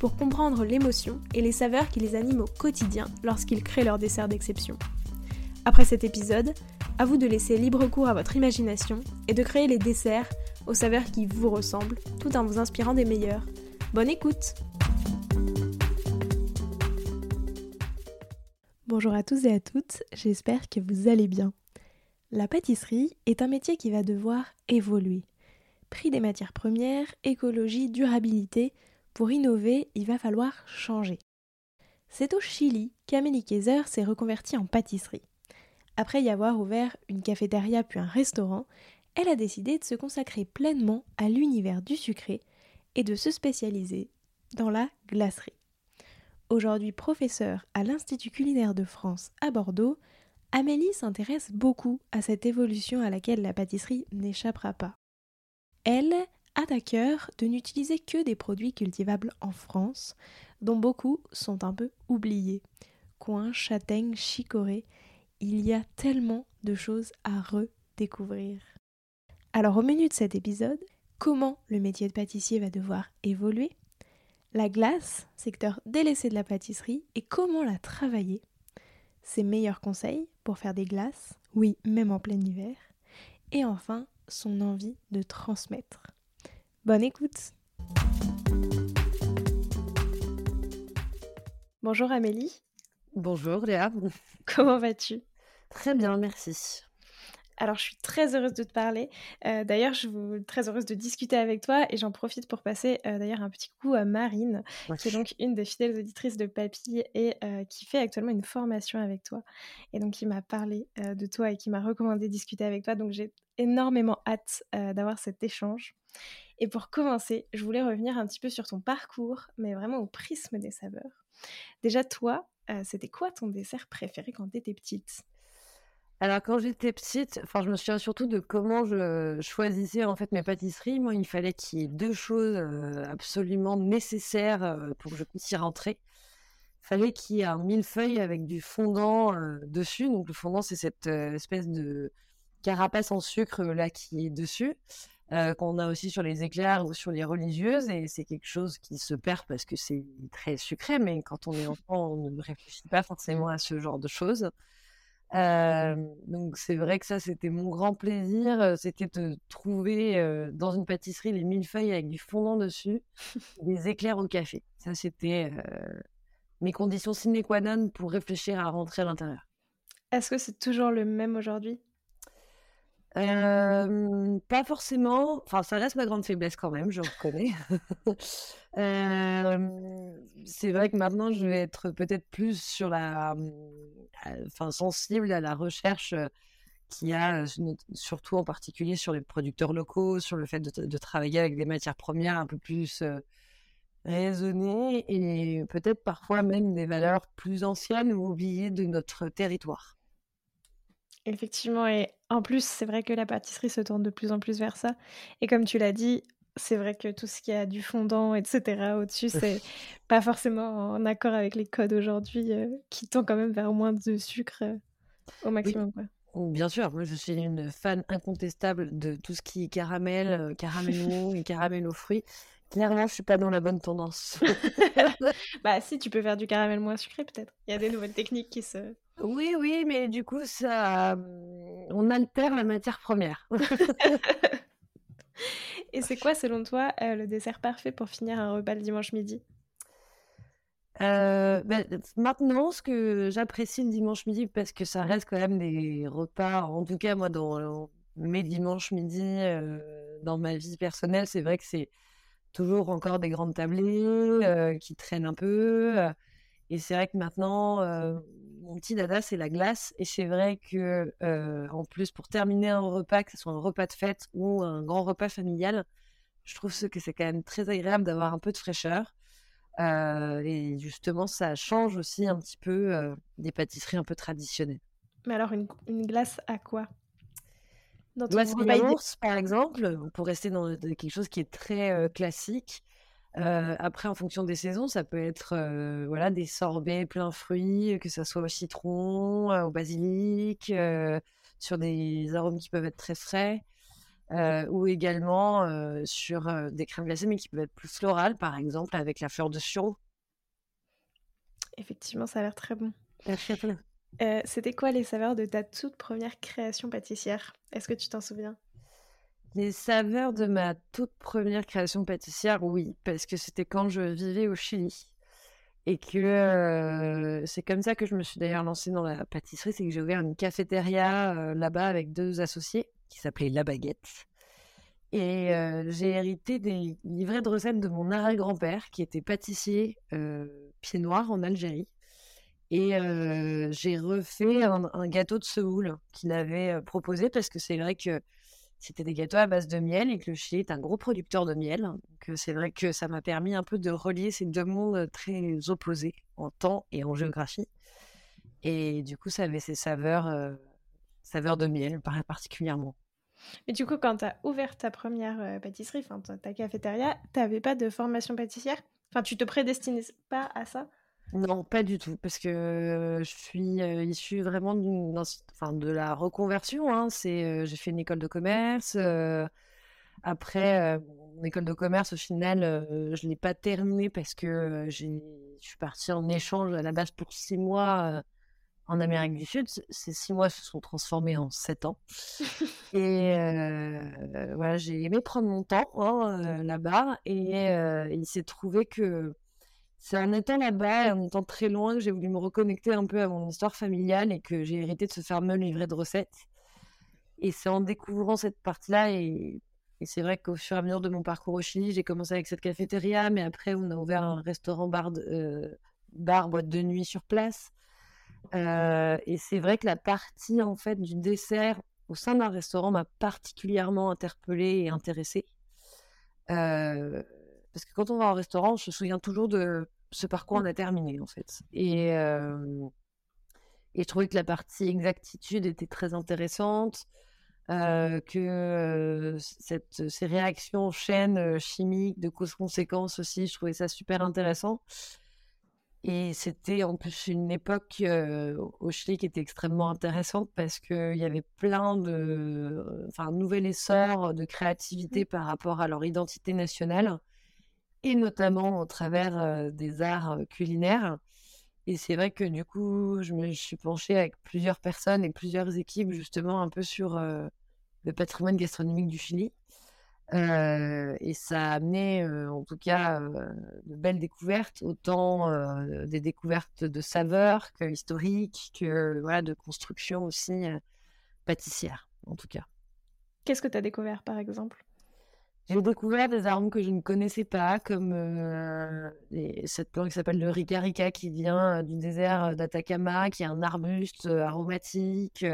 pour comprendre l'émotion et les saveurs qui les animent au quotidien lorsqu'ils créent leur dessert d'exception. Après cet épisode, à vous de laisser libre cours à votre imagination et de créer les desserts aux saveurs qui vous ressemblent tout en vous inspirant des meilleurs. Bonne écoute Bonjour à tous et à toutes, j'espère que vous allez bien. La pâtisserie est un métier qui va devoir évoluer. Prix des matières premières, écologie, durabilité, pour innover, il va falloir changer. C'est au Chili qu'Amélie Kaiser s'est reconvertie en pâtisserie. Après y avoir ouvert une cafétéria puis un restaurant, elle a décidé de se consacrer pleinement à l'univers du sucré et de se spécialiser dans la glacerie. Aujourd'hui professeure à l'Institut culinaire de France à Bordeaux, Amélie s'intéresse beaucoup à cette évolution à laquelle la pâtisserie n'échappera pas. Elle à cœur de n'utiliser que des produits cultivables en France, dont beaucoup sont un peu oubliés. Coin, châtaigne, chicorée, il y a tellement de choses à redécouvrir. Alors au menu de cet épisode, comment le métier de pâtissier va devoir évoluer, la glace, secteur délaissé de la pâtisserie, et comment la travailler, ses meilleurs conseils pour faire des glaces, oui, même en plein hiver, et enfin son envie de transmettre. Bonne écoute Bonjour Amélie. Bonjour Léa. Comment vas-tu? Très bien, merci. Alors, je suis très heureuse de te parler. Euh, d'ailleurs, je suis très heureuse de discuter avec toi et j'en profite pour passer euh, d'ailleurs un petit coup à Marine, qui est donc une des fidèles auditrices de Papy et euh, qui fait actuellement une formation avec toi. Et donc, qui m'a parlé de toi et qui m'a recommandé de discuter avec toi. Donc, j'ai énormément hâte d'avoir cet échange. Et pour commencer, je voulais revenir un petit peu sur ton parcours, mais vraiment au prisme des saveurs. Déjà, toi, euh, c'était quoi ton dessert préféré quand tu étais petite? Alors quand j'étais petite, enfin je me souviens surtout de comment je choisissais en fait mes pâtisseries. Moi, il fallait qu'il y ait deux choses euh, absolument nécessaires euh, pour que je puisse y rentrer. Il fallait qu'il y ait un millefeuille avec du fondant dessus. Donc le fondant, c'est cette espèce de carapace en sucre là qui est dessus. Euh, qu'on a aussi sur les éclairs ou sur les religieuses, et c'est quelque chose qui se perd parce que c'est très sucré, mais quand on est enfant, on ne réfléchit pas forcément à ce genre de choses. Euh, donc c'est vrai que ça, c'était mon grand plaisir, euh, c'était de trouver dans une pâtisserie les millefeuilles avec du fondant dessus, des éclairs au café. Ça, c'était mes conditions sine qua non pour réfléchir à rentrer à l'intérieur. Est-ce que c'est toujours le même aujourd'hui? Euh, pas forcément. Enfin, ça reste ma grande faiblesse quand même, je reconnais. c'est vrai que maintenant, je vais être peut-être plus sur la, euh, enfin, sensible à la recherche qu'il y a, surtout en particulier sur les producteurs locaux, sur le fait de travailler avec des matières premières un peu plus raisonnées et peut-être parfois même des valeurs plus anciennes ou oubliées de notre territoire. Effectivement, et en plus, c'est vrai que la pâtisserie se tourne de plus en plus vers ça. Et comme tu l'as dit, c'est vrai que tout ce qui a du fondant, etc., au-dessus, c'est pas forcément en accord avec les codes aujourd'hui euh, qui tendent quand même vers moins de sucre euh, au maximum. Bien sûr, moi je suis une fan incontestable de tout ce qui est caramel, euh, caramel et caramel aux fruits. Clairement, je suis pas dans la bonne tendance. bah si, tu peux faire du caramel moins sucré peut-être. Il y a des nouvelles techniques qui se oui, oui, mais du coup, ça, on altère la matière première. Et c'est quoi, selon toi, euh, le dessert parfait pour finir un repas le dimanche midi? Euh, ben, maintenant, ce que j'apprécie le dimanche midi, parce que ça reste quand même des repas, en tout cas moi dans mes dimanches midi, euh, dans ma vie personnelle, c'est vrai que c'est toujours encore des grandes tablées qui traînent un peu. et c'est vrai que maintenant, mon petit dada, c'est la glace. Et c'est vrai que, euh, en plus, pour terminer un repas, que ce soit un repas de fête ou un grand repas familial, je trouve que c'est quand même très agréable d'avoir un peu de fraîcheur. et justement, ça change aussi un petit peu des pâtisseries un peu traditionnelles. Mais alors, une, glace à quoi? Dans glace yaourt, par exemple, pour rester dans quelque chose qui est très classique. Après, en fonction des saisons, ça peut être voilà des sorbets plein fruits, que ce soit au citron, au basilic, sur des arômes qui peuvent être très frais. Euh, ou également euh, sur euh, des crèmes glacées, mais qui peuvent être plus florales, par exemple, avec la fleur de sureau. Effectivement, ça a l'air très bon. Euh, C'était quoi les saveurs de ta toute première création pâtissière? Est-ce que tu t'en souviens? Les saveurs de ma toute première création pâtissière, oui, parce que c'était quand je vivais au Chili. Et que c'est comme ça que je me suis d'ailleurs lancée dans la pâtisserie, c'est que j'ai ouvert une cafétéria là-bas avec deux associés qui s'appelait La Baguette. Et euh, j'ai hérité des livrets de recettes de mon arrière-grand-père qui était pâtissier euh, pied noir en Algérie. Et euh, j'ai refait un, gâteau de semoule qu'il avait proposé parce que c'est vrai que c'était des gâteaux à base de miel et que le Chili est un gros producteur de miel. Donc c'est vrai que ça m'a permis un peu de relier ces deux mondes très opposés en temps et en géographie. Et du coup, ça avait ses saveurs, saveurs de miel particulièrement. Et du coup, quand tu as ouvert ta première euh, pâtisserie, enfin ta cafétéria, tu n'avais pas de formation pâtissière? Enfin, tu te prédestinais pas à ça? Non, pas du tout, parce que je suis euh, issue vraiment enfin, de la reconversion. Hein. C'est, euh, j'ai fait une école de commerce. après, mon école de commerce, au final, je ne l'ai pas terminée parce que je suis partie en échange à la base pour six mois en Amérique du Sud, ces six mois se sont transformés en sept ans. et euh, voilà, j'ai aimé prendre mon temps hein, euh, là-bas. Et euh, il s'est trouvé que c'est en étant là-bas, en étant très loin, que j'ai voulu me reconnecter un peu à mon histoire familiale et que j'ai hérité de ce fameux livret de recettes. Et c'est en découvrant cette partie-là et, c'est vrai qu'au fur et à mesure de mon parcours au Chili, j'ai commencé avec cette cafétéria, mais après on a ouvert un restaurant bar, bar boîte de nuit sur place. Euh, et c'est vrai que la partie en fait du dessert au sein d'un restaurant m'a particulièrement interpellée et intéressée. Euh, parce que quand on va au restaurant, on se souvient toujours de ce parcours en a terminé en fait. Et, euh, et je trouvais que la partie exactitude était très intéressante. que cette, ces réactions en chaîne chimiques de causes-conséquences aussi, je trouvais ça super intéressant. Et c'était en plus une époque au Chili qui était extrêmement intéressante parce qu'il y avait plein de. Enfin, un nouvel essor de créativité par rapport à leur identité nationale et notamment au travers des arts culinaires. Et c'est vrai que du coup, je me suis penchée avec plusieurs personnes et plusieurs équipes justement un peu sur le patrimoine gastronomique du Chili. Euh, et ça a amené, euh, en tout cas, euh, de belles découvertes, autant des découvertes de saveurs que historiques, que voilà, de construction aussi pâtissière, en tout cas. Qu'est-ce que tu as découvert, par exemple? J'ai découvert des arômes que je ne connaissais pas, comme cette plante qui s'appelle le Rica Rica, qui vient du désert d'Atacama, qui est un arbuste aromatique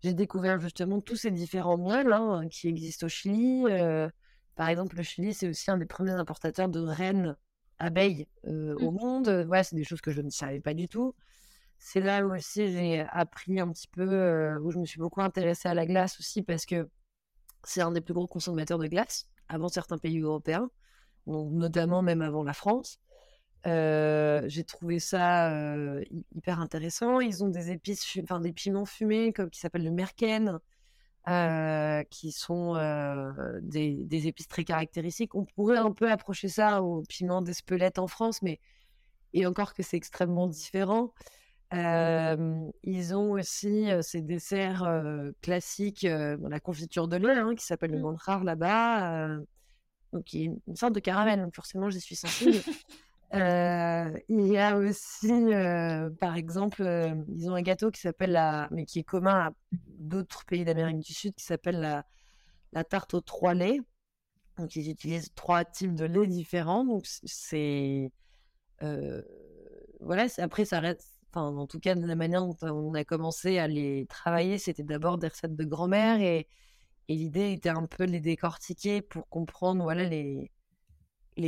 j'ai découvert justement tous ces différents miels hein, qui existent au Chili. Euh, par exemple, le Chili, c'est aussi un des premiers importateurs de rennes abeilles euh, au mmh. monde. Ouais, c'est des choses que je ne savais pas du tout. C'est là où aussi j'ai appris un petit peu, euh, où je me suis beaucoup intéressée à la glace aussi, parce que c'est un des plus gros consommateurs de glace avant certains pays européens, notamment même avant la France. Euh, j'ai trouvé ça euh, hyper intéressant. Ils ont des épices, enfin des piments fumés comme qui s'appellent le merken, euh, qui sont des, des, épices très caractéristiques. On pourrait un peu approcher ça au piment d'Espelette en France, mais et encore que c'est extrêmement différent. Ils ont aussi ces desserts classiques, la confiture de lait hein, qui s'appelle le mmh. là-bas, donc qui est une sorte de caramel. Donc forcément, j'y suis sensible. Euh, il y a aussi, par exemple, ils ont un gâteau qui s'appelle la, mais qui est commun à d'autres pays d'Amérique du Sud, qui s'appelle la, la tarte aux trois laits. Donc ils utilisent trois types de lait différents. Donc c'est, voilà. Après ça reste, enfin en tout cas de la manière dont on a commencé à les travailler, c'était d'abord des recettes de grand-mère et, l'idée était un peu de les décortiquer pour comprendre, voilà les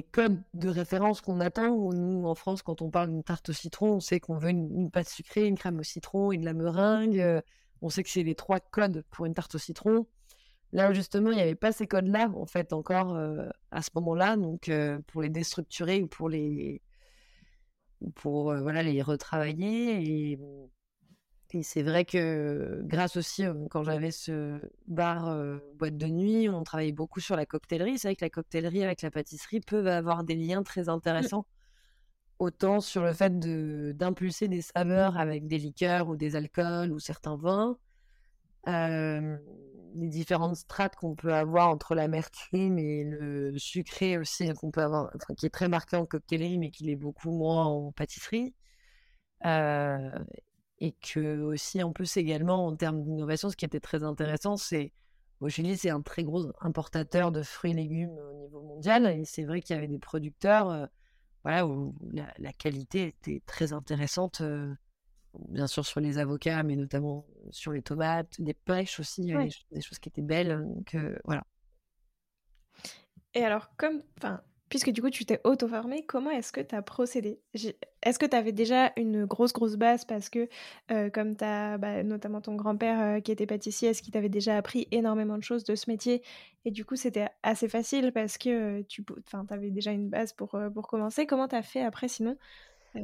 codes de référence qu'on attend. Nous, en France, quand on parle d'une tarte au citron, on sait qu'on veut une, pâte sucrée, une crème au citron et de la meringue. On sait que c'est les trois codes pour une tarte au citron. Là, justement, il n'y avait pas ces codes-là, en fait, encore à ce moment-là. Donc, pour les déstructurer ou pour les, pour, voilà, les retravailler. Et, et c'est vrai que grâce aussi, quand j'avais ce bar boîte de nuit, on travaillait beaucoup sur la coctellerie. C'est vrai que la coctellerie avec la pâtisserie peuvent avoir des liens très mmh. intéressants. Autant sur le fait d'impulser des saveurs avec des liqueurs ou des alcools ou certains vins, les différentes strates qu'on peut avoir entre l'amertume et le sucré aussi qu'on peut avoir, qui est très marqué en coctellerie mais qui l'est beaucoup moins en pâtisserie. et que aussi en plus également en termes d'innovation, ce qui était très intéressant, c'est au Chili, c'est un très gros importateur de fruits et légumes au niveau mondial. Et c'est vrai qu'il y avait des producteurs voilà, où la, qualité était très intéressante bien sûr sur les avocats, mais notamment sur les tomates, des pêches aussi, avait des, choses qui étaient belles. Donc voilà. Et alors, comme, enfin, puisque du coup tu t'es auto-formé, comment est-ce que tu as procédé Est-ce que tu avais déjà une grosse, grosse base parce que, comme tu as bah, notamment ton grand-père qui était pâtissier, est-ce qu'il t'avait déjà appris énormément de choses de ce métier? Et du coup, c'était assez facile parce que tu avais déjà une base pour, pour commencer. Comment tu as fait après sinon?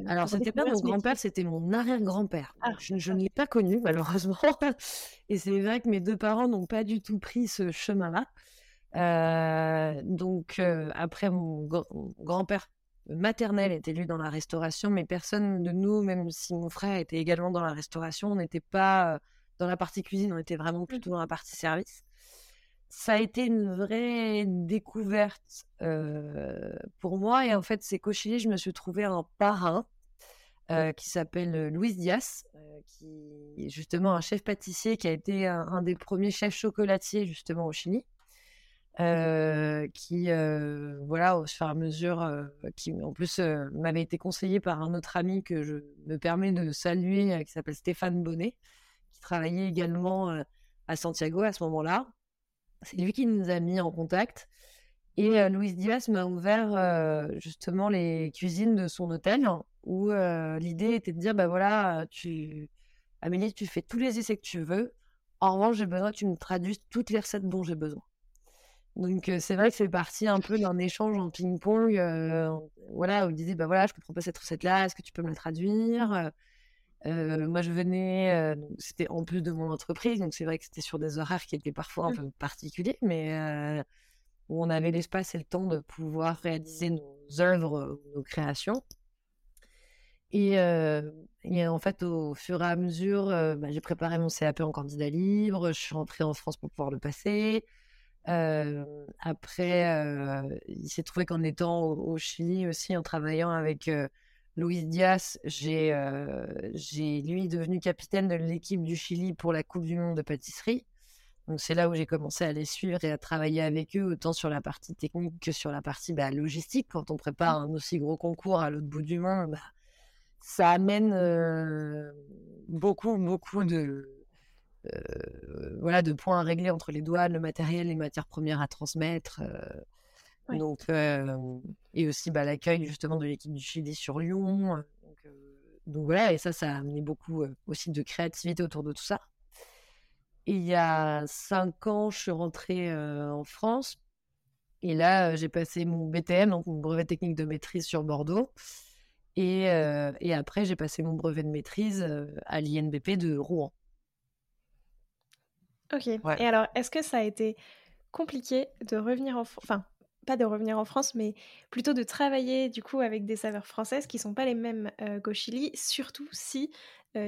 Alors, c'était pas mon grand-père, c'était mon arrière-grand-père. Ah, je, ne l'ai pas connu, malheureusement. Et c'est vrai que mes deux parents n'ont pas du tout pris ce chemin-là. Euh, donc, euh, après, mon, grand-père maternel était lui dans la restauration, mais personne de nous, même si mon frère était également dans la restauration, on n'était pas euh, dans la partie cuisine, on était vraiment mmh. plutôt dans la partie service ça a été une vraie découverte pour moi. Et en fait, c'est qu'au Chili, je me suis trouvé un parrain qui s'appelle Luis Diaz, qui est justement un chef pâtissier qui a été un, des premiers chefs chocolatiers justement au Chili. qui, voilà, au fur et à mesure, qui en plus m'avait été conseillé par un autre ami que je me permets de saluer, qui s'appelle Stéphane Bonnet, qui travaillait également à Santiago à ce moment-là. C'est lui qui nous a mis en contact. Et Louis Louise Diaz m'a ouvert justement les cuisines de son hôtel où l'idée était de dire bah voilà, tu Amélie, tu fais tous les essais que tu veux. En revanche, j'ai besoin que tu me traduises toutes les recettes dont j'ai besoin. Donc c'est vrai que c'est parti un peu d'un échange en ping-pong, voilà, où il disait bah voilà, je comprends pas cette recette-là, est-ce que tu peux me la traduire moi, je venais, c'était en plus de mon entreprise, donc c'est vrai que c'était sur des horaires qui étaient parfois un mmh. peu particuliers, mais où on avait l'espace et le temps de pouvoir réaliser nos œuvres, nos créations. Et, en fait, au fur et à mesure, bah, j'ai préparé mon CAP en candidat libre, je suis rentrée en France pour pouvoir le passer. après, il s'est trouvé qu'en étant au, au, Chili aussi, en travaillant avec Luis Diaz, j'ai, euh, j'ai lui devenu capitaine de l'équipe du Chili pour la Coupe du Monde de pâtisserie. Donc c'est là où j'ai commencé à les suivre et à travailler avec eux, autant sur la partie technique que sur la partie bah, logistique. Quand on prépare un aussi gros concours à l'autre bout du monde, bah, ça amène euh, beaucoup, beaucoup de, euh, voilà, de points à régler entre les douanes, le matériel, les matières premières à transmettre. Donc, et aussi bah, l'accueil justement de l'équipe du Chili sur Lyon. Donc, voilà, et ça, ça a amené beaucoup aussi de créativité autour de tout ça. Et il y a cinq ans, je suis rentrée en France. Et là, j'ai passé mon BTM, donc mon brevet technique de maîtrise sur Bordeaux. Et, et après, j'ai passé mon brevet de maîtrise à l'INBP de Rouen. Ok. Et alors, est-ce que ça a été compliqué de revenir en France Enfin, pas de revenir en France, mais plutôt de travailler du coup avec des saveurs françaises qui sont pas les mêmes qu'au Chili, surtout si,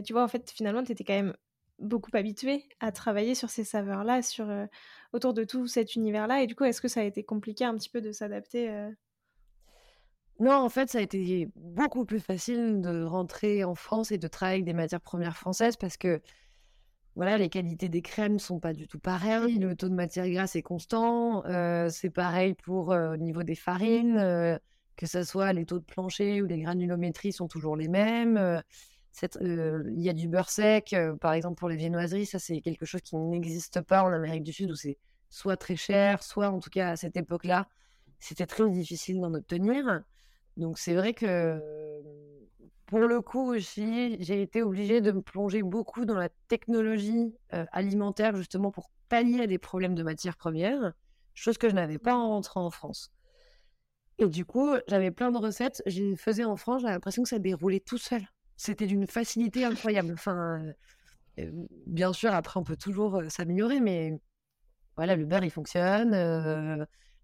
tu vois, en fait, finalement, tu étais quand même beaucoup habitué à travailler sur ces saveurs-là, autour de tout cet univers-là. Et du coup, est-ce que ça a été compliqué un petit peu de s'adapter Non, en fait, ça a été beaucoup plus facile de rentrer en France et de travailler avec des matières premières françaises parce que voilà, les qualités des crèmes sont pas du tout pareilles. Le taux de matière grasse est constant. Euh, c'est pareil pour euh, au niveau des farines, euh, que ce soit les taux de plancher ou les granulométries sont toujours les mêmes. Il y a du beurre sec, par exemple pour les viennoiseries, ça c'est quelque chose qui n'existe pas en Amérique du Sud où c'est soit très cher, soit en tout cas à cette époque-là, c'était très difficile d'en obtenir. Donc c'est vrai que pour le coup aussi, j'ai été obligée de me plonger beaucoup dans la technologie alimentaire justement pour pallier à des problèmes de matières premières, chose que je n'avais pas en rentrant en France. Et du coup, j'avais plein de recettes, je les faisais en France, j'avais l'impression que ça déroulait tout seul. C'était d'une facilité incroyable. Enfin, bien sûr, après, on peut toujours s'améliorer, mais voilà, le beurre, il fonctionne,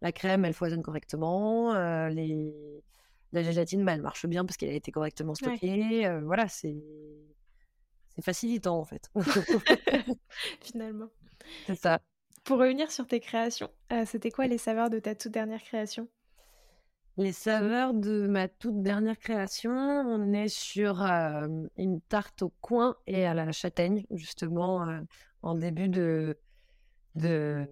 la crème, elle foisonne correctement, les... la gélatine, bah, elle marche bien parce qu'elle a été correctement stockée. voilà, c'est facilitant en fait. Finalement. C'est ça. Pour revenir sur tes créations, c'était quoi les saveurs de ta toute dernière création? Les saveurs de ma toute dernière création, on est sur une tarte au coin et à la châtaigne, justement, en début de, de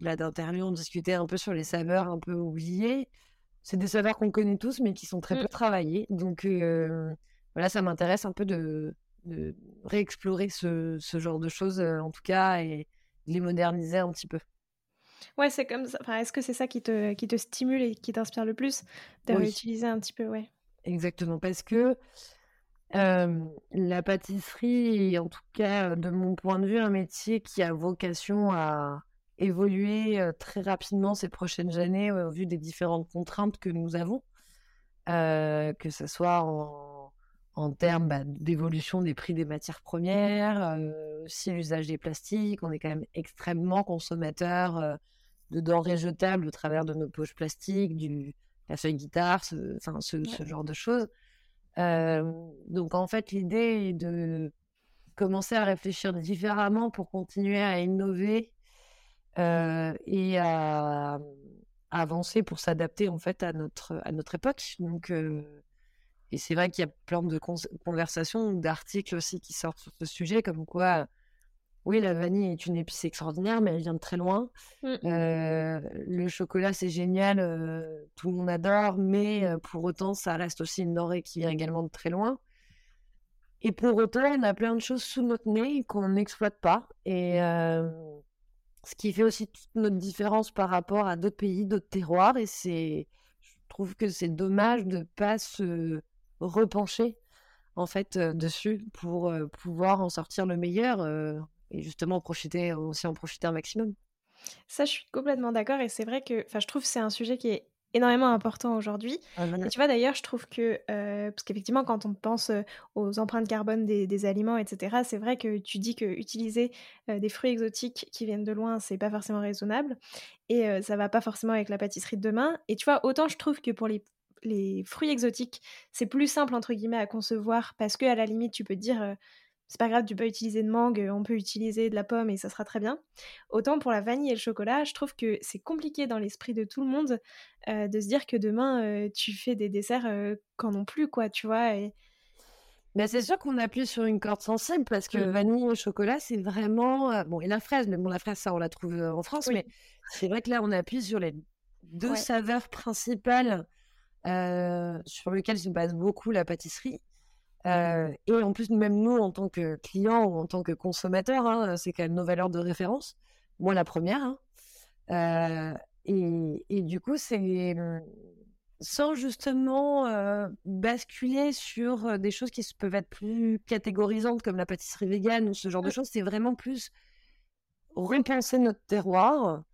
d'interview, on discutait un peu sur les saveurs un peu oubliées. C'est des saveurs qu'on connaît tous, mais qui sont très mmh. peu travaillées. Donc voilà, ça m'intéresse un peu de, de réexplorer ce, ce, genre de choses, en tout cas, et de les moderniser un petit peu. Ouais, c'est comme ça. Enfin, est-ce que c'est ça qui te, qui te stimule et qui t'inspire le plus de réutiliser un petit peu, ouais? Exactement, parce que la pâtisserie, en tout cas de mon point de vue, un métier qui a vocation à évoluer très rapidement ces prochaines années au vu des différentes contraintes que nous avons, que ce soit en, en termes bah, d'évolution des prix des matières premières, aussi l'usage des plastiques, on est quand même extrêmement consommateur de denrées jetables au travers de nos poches plastiques, du, la feuille guitare, ce, enfin, ce, genre de choses. donc en fait, l'idée est de commencer à réfléchir différemment pour continuer à innover et à, avancer pour s'adapter en fait à notre à notre époque. Donc et c'est vrai qu'il y a plein de conversations, d'articles aussi qui sortent sur ce sujet, comme quoi oui, la vanille est une épice extraordinaire, mais elle vient de très loin. Mmh. Euh, le chocolat, c'est génial, euh, tout le monde adore, mais euh, pour autant, ça reste aussi une denrée qui vient également de très loin. Et pour autant, on a plein de choses sous notre nez qu'on n'exploite pas. Et ce qui fait aussi toute notre différence par rapport à d'autres pays, d'autres terroirs. Et c'est, je trouve que c'est dommage de ne pas se repencher en fait dessus pour pouvoir en sortir le meilleur et justement profiter, aussi en profiter un maximum. Ça, je suis complètement d'accord et c'est vrai que je trouve que c'est un sujet qui est énormément important aujourd'hui. Ah, et tu vois, d'ailleurs, je trouve que, euh, parce qu'effectivement, quand on pense euh, aux empreintes carbone des, aliments, etc., c'est vrai que tu dis que utiliser euh, des fruits exotiques qui viennent de loin, c'est pas forcément raisonnable et ça va pas forcément avec la pâtisserie de demain. Et tu vois, autant je trouve que pour les les fruits exotiques, c'est plus simple entre guillemets à concevoir parce que à la limite tu peux te dire c'est pas grave, tu peux utiliser de mangue, on peut utiliser de la pomme et ça sera très bien. Autant pour la vanille et le chocolat, je trouve que c'est compliqué dans l'esprit de tout le monde euh, de se dire que demain euh, tu fais des desserts euh, qu'en ont plus, quoi, tu vois. Et... Mais c'est sûr qu'on appuie sur une corde sensible parce que mmh. vanille et chocolat, c'est vraiment. Bon, et la fraise, mais bon, la fraise, ça, on la trouve en France, mais c'est vrai que là, on appuie sur les deux saveurs principales sur lesquelles se base beaucoup la pâtisserie. Euh, et en plus, même nous, en tant que clients ou en tant que consommateurs, hein, c'est quand même nos valeurs de référence. Moi, la première. Hein. Euh, et, et, du coup, c'est mmh, sans justement euh, basculer sur des choses qui peuvent être plus catégorisantes comme la pâtisserie végane ou ce genre de mmh. choses. C'est vraiment plus repenser notre terroir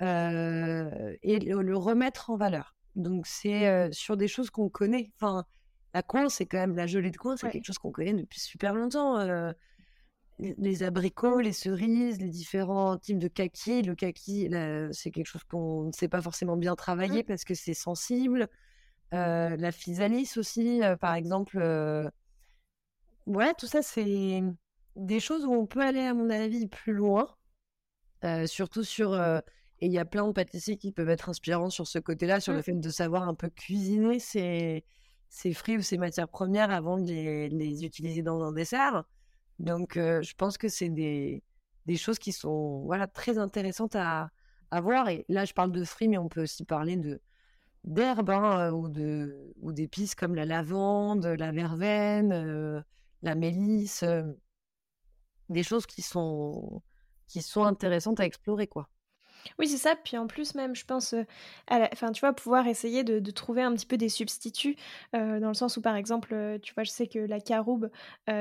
et le, le, remettre en valeur. Donc, c'est sur des choses qu'on connaît. Enfin, la coin, c'est quand même la gelée de coin, c'est quelque chose qu'on connaît depuis super longtemps. Euh, les abricots, les cerises, les différents types de kaki. Le kaki, c'est quelque chose qu'on ne sait pas forcément bien travailler mmh. parce que c'est sensible. Euh, la physalis aussi, euh, par exemple. Ouais, tout ça, c'est des choses où on peut aller, à mon avis, plus loin. surtout sur. et il y a plein de pâtissiers qui peuvent être inspirants sur ce côté-là, sur le mmh. fait de savoir un peu cuisiner. C'est ces fruits ou ces matières premières avant de les, utiliser dans un dessert. Donc, je pense que c'est des, des, choses qui sont voilà, très intéressantes à, à, voir. Et là, je parle de fruits, mais on peut aussi parler d'herbes hein, ou de ou d'épices comme la lavande, la verveine, la mélisse, des choses qui sont qui sont intéressantes à explorer quoi. Oui, c'est ça. Puis en plus, même, je pense, euh, à la... enfin, tu vois, pouvoir essayer de, de trouver un petit peu des substituts, euh, dans le sens où, par exemple, euh, tu vois, je sais que la caroube,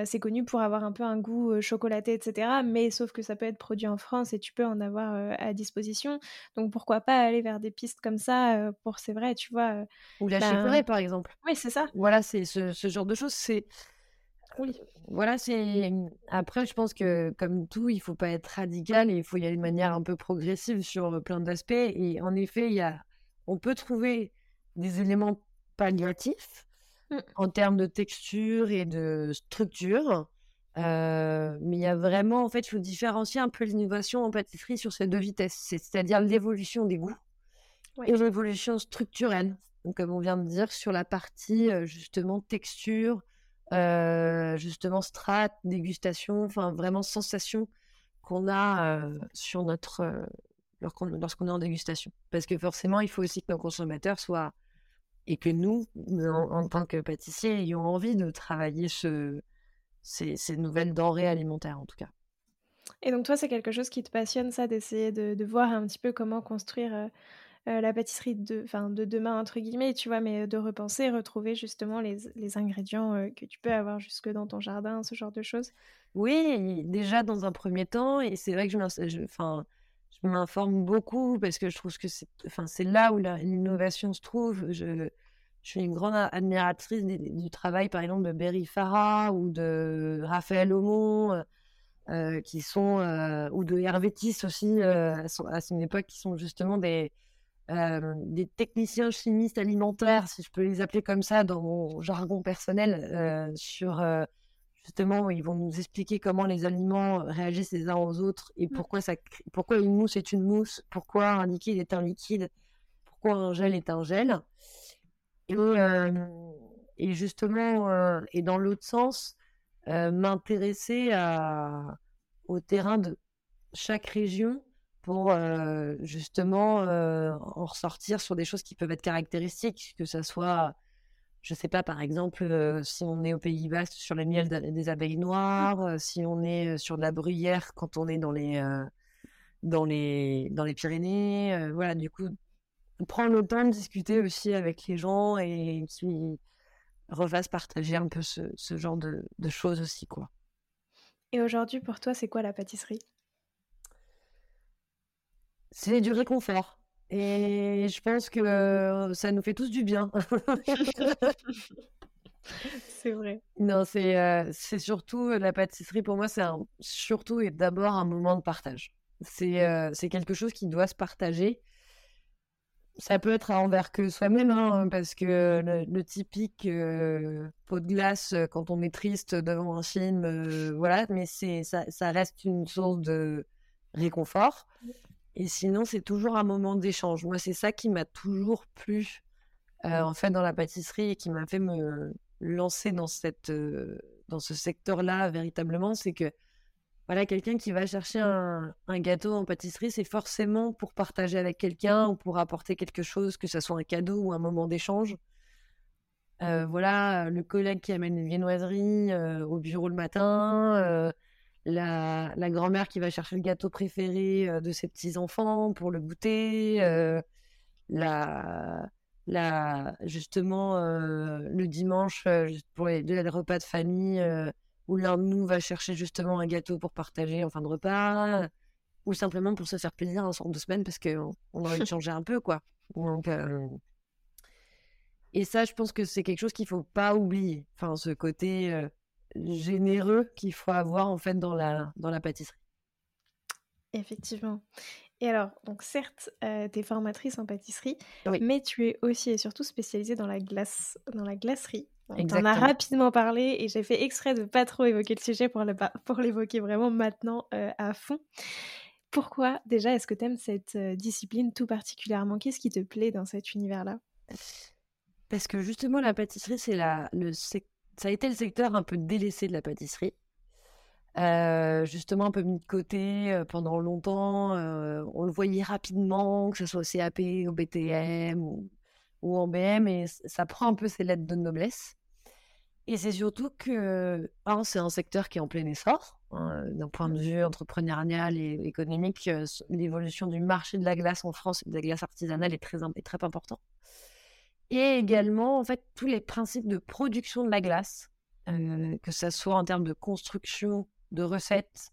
c'est connu pour avoir un peu un goût chocolaté, etc. Mais sauf que ça peut être produit en France et tu peux en avoir à disposition. Donc pourquoi pas aller vers des pistes comme ça pour, c'est vrai, tu vois. Ou la chicorée, par exemple. Oui, c'est ça. Voilà, c'est ce, ce genre de choses. C'est Oui. voilà, c'est après, je pense que comme tout, il faut pas être radical et il faut y aller de manière un peu progressive sur plein d'aspects. Et en effet, il y a, on peut trouver des éléments palliatifs Mm. en termes de texture et de structure. Euh, mais il y a vraiment, en fait, il faut différencier un peu l'innovation en pâtisserie sur ces deux vitesses, c'est- c'est-à-dire l'évolution des goûts et l'évolution structurelle. Donc, comme on vient de dire, sur la partie justement texture, euh, justement strat, dégustation, enfin vraiment sensation qu'on a euh, sur notre euh, lorsqu'on est en dégustation. Parce que forcément, il faut aussi que nos consommateurs soient et que nous, en, tant que pâtissiers, ayons envie de travailler ce, ces, nouvelles denrées alimentaires en tout cas. Et donc toi, c'est quelque chose qui te passionne, ça, d'essayer de, de voir un petit peu comment construire euh, euh, la pâtisserie de, de demain, entre guillemets, tu vois, mais de repenser, retrouver justement les, les ingrédients euh, que tu peux avoir jusque dans ton jardin, ce genre de choses. Oui, déjà dans un premier temps, et c'est vrai que je je- m'informe beaucoup parce que je trouve que c'est là où l'innovation se trouve. Je, suis une grande admiratrice du travail, par exemple, de Berry Farah ou de Raphaël Aumont, euh, euh, qui sont, euh, ou de Hervé Tiss aussi, euh, à, son- à son époque, qui sont justement des, euh, des techniciens chimistes alimentaires, si je peux les appeler comme ça dans mon jargon personnel, euh, sur euh, justement, ils vont nous expliquer comment les aliments réagissent les uns aux autres et Mm. pourquoi, ça, pourquoi une mousse est une mousse, pourquoi un liquide est un liquide, pourquoi un gel est un gel. Et, et justement, et dans l'autre sens, m'intéresser au terrain de chaque région pour euh, justement euh, en ressortir sur des choses qui peuvent être caractéristiques, que ça soit, je sais pas, par exemple, euh, si on est au Pays Basque sur le miel d'a- des abeilles noires, si on est sur de la bruyère quand on est dans les, dans les, dans les Pyrénées, voilà, du coup, prendre le temps de discuter aussi avec les gens et qui refassent partager un peu ce, ce genre de, de choses aussi, quoi. Et aujourd'hui, pour toi, c'est quoi la pâtisserie? C'est du réconfort. Et je pense que ça nous fait tous du bien. C'est vrai. Non, c'est euh, surtout euh, la pâtisserie pour moi, c'est surtout et d'abord un moment de partage. C'est euh, c'est quelque chose qui doit se partager. Ça peut être à envers que soi-même, hein, parce que le, le typique euh, pot de glace quand on est triste devant un film, voilà, mais ça, ça reste une source de réconfort. Et sinon, c'est toujours un moment d'échange. Moi, c'est ça qui m'a toujours plu, euh, en fait, dans la pâtisserie et qui m'a fait me lancer dans cette, euh, dans ce secteur-là véritablement, c'est que voilà, quelqu'un qui va chercher un, un gâteau en pâtisserie, c'est forcément pour partager avec quelqu'un ou pour apporter quelque chose, que ce soit un cadeau ou un moment d'échange. Euh, voilà, le collègue qui amène une viennoiserie au bureau le matin, la, la grand-mère qui va chercher le gâteau préféré euh, de ses petits-enfants pour le goûter, euh, la, la, justement euh, le dimanche pour les, les repas de famille euh, où l'un de nous va chercher justement un gâteau pour partager en fin de repas, ou simplement pour se faire plaisir en sorte de semaine parce qu'on on a envie de changer un peu, quoi. Donc, Et ça, je pense que c'est quelque chose qu'il faut pas oublier. Enfin, ce côté généreux qu'il faut avoir en fait dans la, dans la pâtisserie. Effectivement. Et alors, donc certes, euh, tu es formatrice en pâtisserie, Oui. mais tu es aussi et surtout spécialisée dans la glace, dans la glacerie. On t'en a rapidement parlé et j'ai fait exprès de pas trop évoquer le sujet pour pa- pour l'évoquer vraiment maintenant euh, à fond. Pourquoi déjà est-ce que tu aimes cette euh, discipline tout particulièrement? Qu'est-ce qui te plaît dans cet univers-là? Parce que justement, la pâtisserie, c'est la, le sec- ça a été le secteur un peu délaissé de la pâtisserie. Euh, justement, un peu mis de côté euh, pendant longtemps. euh, on le voyait rapidement, que ce soit au CAP, au BTM ou, en BM, et ça prend un peu ses lettres de noblesse. Et c'est surtout que, un, c'est un secteur qui est en plein essor. hein, d'un point de vue entrepreneurial et économique, l'évolution du marché de la glace en France, de la glace artisanale est très, est très important. Et également, en fait, tous les principes de production de la glace, que ce soit en termes de construction, de recettes,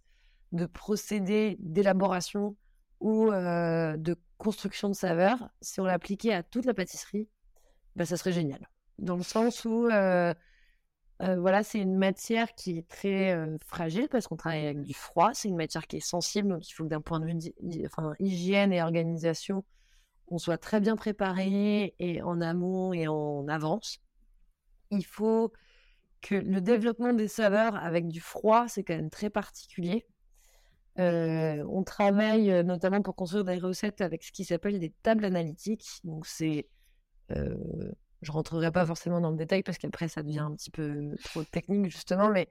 de procédés d'élaboration ou de construction de saveurs, si on l'appliquait à toute la pâtisserie, bah, ça serait génial. Dans le sens où voilà, c'est une matière qui est très fragile parce qu'on travaille avec du froid. C'est une matière qui est sensible, donc il faut que d'un point de vue enfin, hygiène et organisation, on soit très bien préparé et en amont et en avance. Il faut que le développement des saveurs avec du froid, c'est quand même très particulier. on travaille notamment pour construire des recettes avec ce qui s'appelle des tables analytiques. Donc c'est je rentrerai pas forcément dans le détail parce qu'après ça devient un petit peu trop technique justement, mais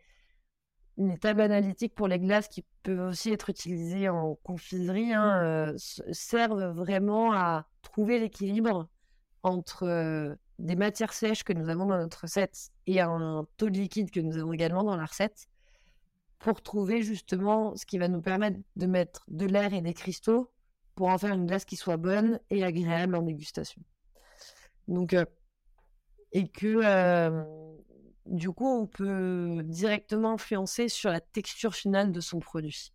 une tables analytiques pour les glaces qui peuvent aussi être utilisées en confiserie hein, euh, servent vraiment à trouver l'équilibre entre euh, des matières sèches que nous avons dans notre recette et un taux de liquide que nous avons également dans la recette pour trouver justement ce qui va nous permettre de mettre de l'air et des cristaux pour en faire une glace qui soit bonne et agréable en dégustation. Donc, euh, et que du coup, on peut directement influencer sur la texture finale de son produit.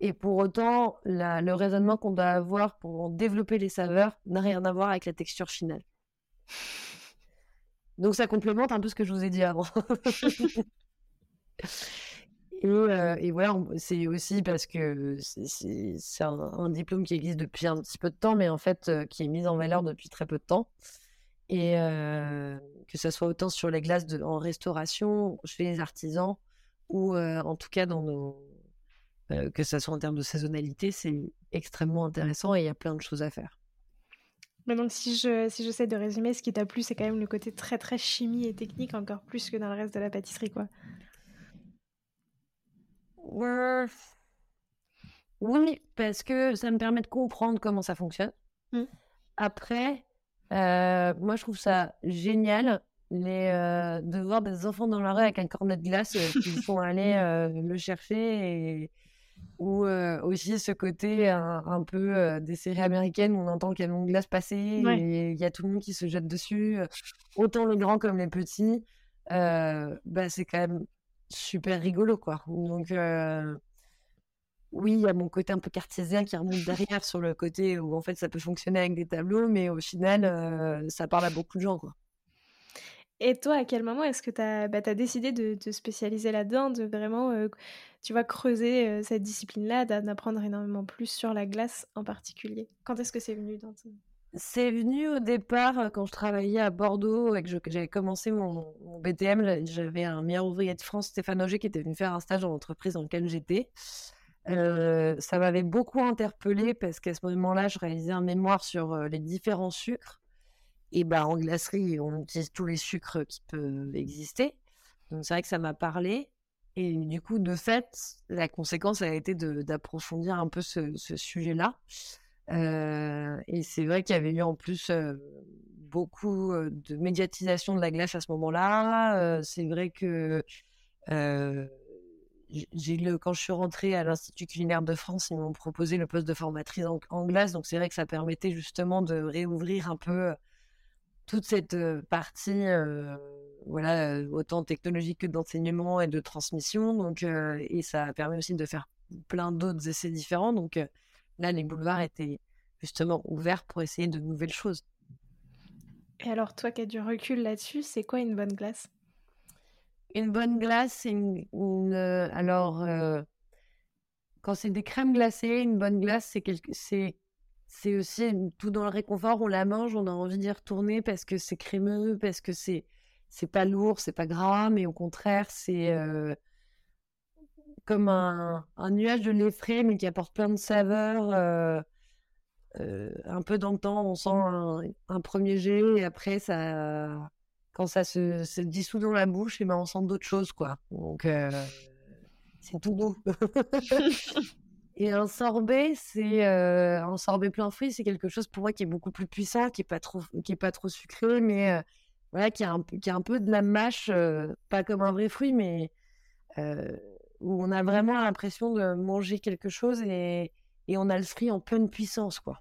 Et pour autant, le raisonnement qu'on doit avoir pour développer les saveurs n'a rien à voir avec la texture finale. Donc ça complémente un peu ce que je vous ai dit avant. et, voilà, c'est aussi parce que c'est un, diplôme qui existe depuis un petit peu de temps, mais en fait qui est mis en valeur depuis très peu de temps et que ce soit autant sur les glaces de, en restauration, chez les artisans, ou en tout cas dans nos, que ce soit en termes de saisonnalité, c'est extrêmement intéressant et il y a plein de choses à faire. Mais donc si je si j'essaie de résumer, ce qui t'a plu, c'est quand même le côté très très chimie et technique encore plus que dans le reste de la pâtisserie, quoi. Oui, parce que ça me permet de comprendre comment ça fonctionne. Mmh. Après, euh, moi, je trouve ça génial les, euh, de voir des enfants dans la rue avec un cornet de glace euh, qui font aller le chercher et, ou aussi ce côté un, peu des séries américaines où on entend le camion de glace passer et il y a tout le monde qui se jette dessus, autant les grands comme les petits. bah, c'est quand même super rigolo quoi. Donc oui, il y a mon côté un peu cartésien qui remonte derrière sur le côté où en fait ça peut fonctionner avec des tableaux, mais au final, euh, ça parle à beaucoup de gens. Quoi. Et toi, à quel moment est-ce que tu as, bah, décidé de te spécialiser là-dedans, de vraiment, euh, tu vas creuser euh, cette discipline-là, d'apprendre énormément plus sur la glace en particulier? Quand est-ce que c'est venu dans C'est venu au départ quand je travaillais à Bordeaux et que j'avais commencé mon, mon BTM. J'avais un meilleur ouvrier de France, Stéphane Auger, qui était venu faire un stage dans l'entreprise dans laquelle j'étais. Euh, ça m'avait beaucoup interpellé parce qu'à ce moment-là, je réalisais un mémoire sur les différents sucres. Et bah, en glacerie, on utilise tous les sucres qui peuvent exister. Donc c'est vrai que ça m'a parlé. Et du coup, de fait, la conséquence a été d'approfondir un peu ce, sujet-là. et c'est vrai qu'il y avait eu en plus beaucoup de médiatisation de la glace à ce moment-là. c'est vrai que quand je suis rentrée à l'Institut culinaire de France, ils m'ont proposé le poste de formatrice en, glace. Donc, c'est vrai que ça permettait justement de réouvrir un peu euh, toute cette euh, partie, euh, voilà, autant technologique que d'enseignement et de transmission. Donc, et ça permet aussi de faire plein d'autres essais différents. Donc, là, les boulevards étaient justement ouverts pour essayer de nouvelles choses. Et alors, toi qui as du recul là-dessus, c'est quoi une bonne glace? Une bonne glace, une, euh, alors euh, quand c'est des crèmes glacées, une bonne glace, c'est aussi tout dans le réconfort. On la mange, on a envie d'y retourner parce que c'est crémeux, parce que c'est pas lourd, c'est pas gras, mais au contraire, c'est euh, comme un, un, nuage de lait frais, mais qui apporte plein de saveurs. un peu dans le temps, on sent un, un premier jet et après ça quand ça se, dissout dans la bouche, et ben on sent d'autres choses, quoi. Donc, euh, c'est tout doux. et un sorbet, c'est euh, un sorbet plein fruits, c'est quelque chose pour moi qui est beaucoup plus puissant, qui est pas trop, qui est pas trop sucré, mais euh, voilà, qui a un, qui a un peu de la mâche, pas comme un vrai fruit, mais où on a vraiment l'impression de manger quelque chose et, et on a le fruit en pleine puissance, quoi.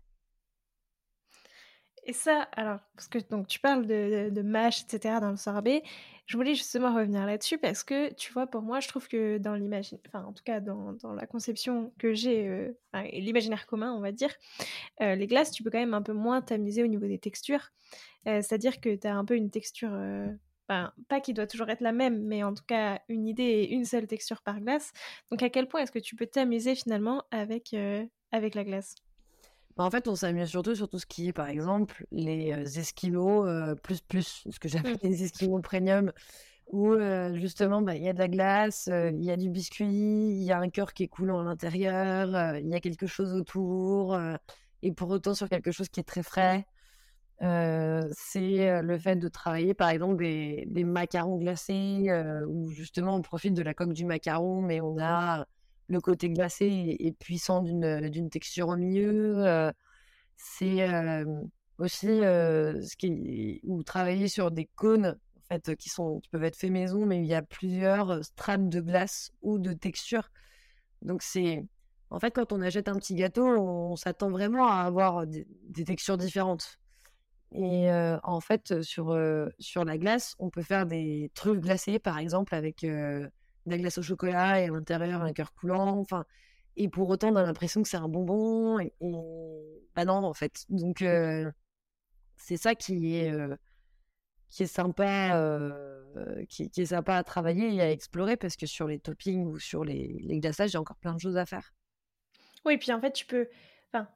Et ça, alors, parce que donc tu parles de, de, mâche, etc., dans le sorbet, je voulais justement revenir là-dessus parce que, tu vois, pour moi, je trouve que dans l'imaginaire, enfin, en tout cas, dans, la conception que j'ai, euh, l'imaginaire commun, on va dire, euh, les glaces, tu peux quand même un peu moins t'amuser au niveau des textures. Euh, c'est-à-dire que tu as un peu une texture, pas qui doit toujours être la même, mais en tout cas, une idée et une seule texture par glace. Donc, à quel point est-ce que tu peux t'amuser finalement avec, avec la glace? En fait, on s'amuse surtout sur tout ce qui est, par exemple, les esquimaux plus plus, ce que j'appelle mmh. les esquimaux premium, où justement, bah, il y a de la glace, il y a du biscuit, il y a un cœur qui est coulant à l'intérieur, il y a quelque chose autour, et pour autant sur quelque chose qui est très frais. c'est le fait de travailler, par exemple, des, des macarons glacés, où justement on profite de la coque du macaron, mais on a le côté glacé et, puissant d'une texture au milieu. Euh, c'est aussi ce qui ou travailler sur des cônes en fait qui sont qui peuvent être faits maison, mais il y a plusieurs strates de glace ou de texture. Donc c'est en fait quand on achète un petit gâteau, on, s'attend vraiment à avoir des, textures différentes. Et en fait, sur, sur la glace, on peut faire des trucs glacés, par exemple, avec de la glace au chocolat et à l'intérieur un cœur coulant. Enfin, et pour autant, on a l'impression que c'est un bonbon. Et, et... Bah non, en fait. Donc, euh, c'est ça qui est, euh, qui est sympa. Euh, qui, est sympa à travailler et à explorer parce que sur les toppings ou sur les, les glaçages, il y a encore plein de choses à faire. Oui, puis en fait, tu peux, enfin,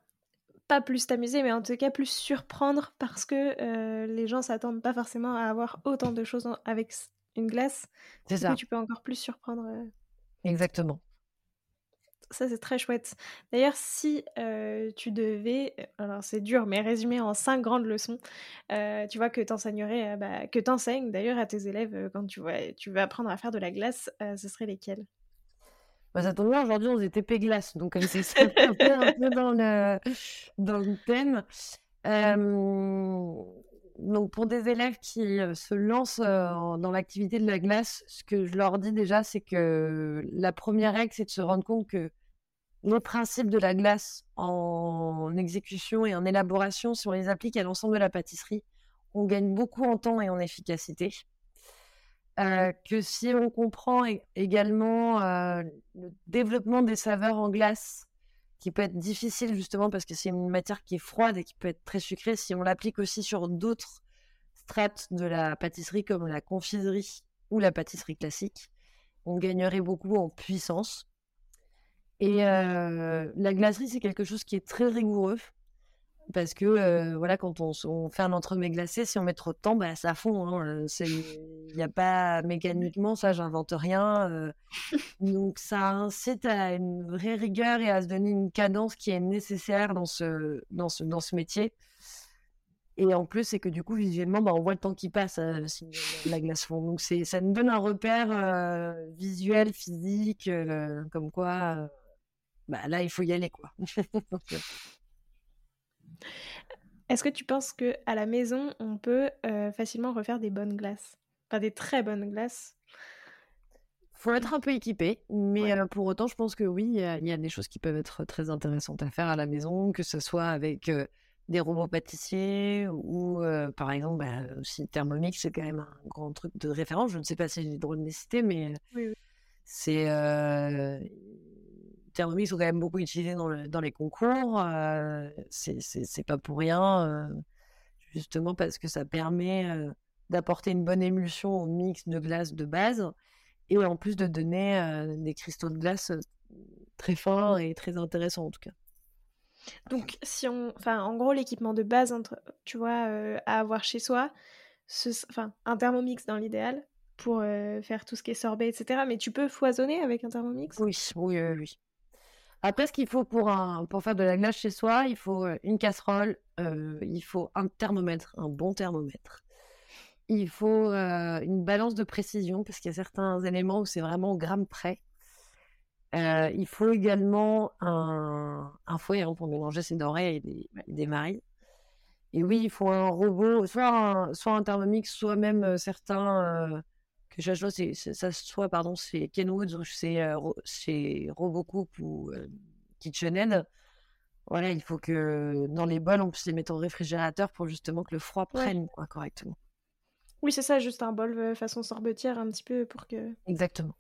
pas plus t'amuser, mais en tout cas plus surprendre parce que les gens s'attendent pas forcément à avoir autant de choses avec une glace. C'est ça. tu peux encore plus surprendre. Exactement. Ça, c'est très chouette. D'ailleurs, si euh, tu devais, alors c'est dur, mais résumer en cinq grandes leçons, tu vois, que t'enseignerais, bah, que t'enseignes d'ailleurs à tes élèves quand tu, vois, tu veux apprendre à faire de la glace, ce serait lesquelles? Bah, ça tombe bien, aujourd'hui on faisait TP glace, donc c'est un un peu dans, le, dans le thème donc pour des élèves qui se lancent dans l'activité de la glace, ce que je leur dis déjà, c'est que la première règle, c'est de se rendre compte que les principes de la glace en exécution et en élaboration, si on les applique à l'ensemble de la pâtisserie, on gagne beaucoup en temps et en efficacité. que si on comprend également le développement des saveurs en glace qui peut être difficile justement parce que c'est une matière qui est froide et qui peut être très sucrée. Si on l'applique aussi sur d'autres strates de la pâtisserie comme la confiserie ou la pâtisserie classique, on gagnerait beaucoup en puissance. Et euh, la glacerie, c'est quelque chose qui est très rigoureux parce que euh, voilà, quand on, fait un entremets glacé, si on met trop de temps, bah, ça fond. Hein, il n'y a pas mécaniquement, ça, j'invente rien. Euh. donc, ça incite à une vraie rigueur et à se donner une cadence qui est nécessaire dans ce, métier. Et en plus, c'est que du coup, visuellement, bah, on voit le temps qui passe euh, si la glace fond. Donc, ça nous donne un repère visuel, physique, comme quoi, bah, là, il faut y aller, quoi. Est-ce que tu penses que à la maison, on peut euh, facilement refaire des bonnes glaces? Enfin, des très bonnes glaces? Faut être un peu équipé, mais euh, pour autant, je pense que oui, il y, a des choses qui peuvent être très intéressantes à faire à la maison, que ce soit avec euh, des robots pâtissiers ou, par exemple, bah, aussi Thermomix, c'est quand même un grand truc de référence. Je ne sais pas si j'ai le droit de les citer, mais c'est Thermomix sont quand même beaucoup utilisés dans, dans les concours. Euh, c'est pas pour rien, euh, justement parce que ça permet euh, d'apporter une bonne émulsion au mix de glace de base et en plus de donner des cristaux de glace très forts et très intéressants en tout cas. Donc, si on, enfin, en gros, l'équipement de base, entre, tu vois, à avoir chez soi, ce... enfin, un thermomix dans l'idéal pour faire tout ce qui est sorbet, etc. Mais tu peux foisonner avec un thermomix? Oui, oui, oui. Après, ce qu'il faut pour, un, pour faire de la glace chez soi, il faut euh, une casserole, euh, il faut un thermomètre, un bon thermomètre. Il faut euh, une balance de précision, parce qu'il y a certains éléments où c'est vraiment au gramme près. il faut également un, un fouet hein, pour mélanger ses denrées et des, des marilles. Et oui, il faut un robot, soit un, soit un thermomix, soit même certains que ça soit, c'est, ça soit pardon, c'est Kenwood ou c'est, c'est Robocoupe ou KitchenAid, voilà, il faut que dans les bols, on puisse les mettre au réfrigérateur pour justement que le froid prenne correctement. Oui, c'est ça, juste un bol façon sorbetière un petit peu pour que. Exactement.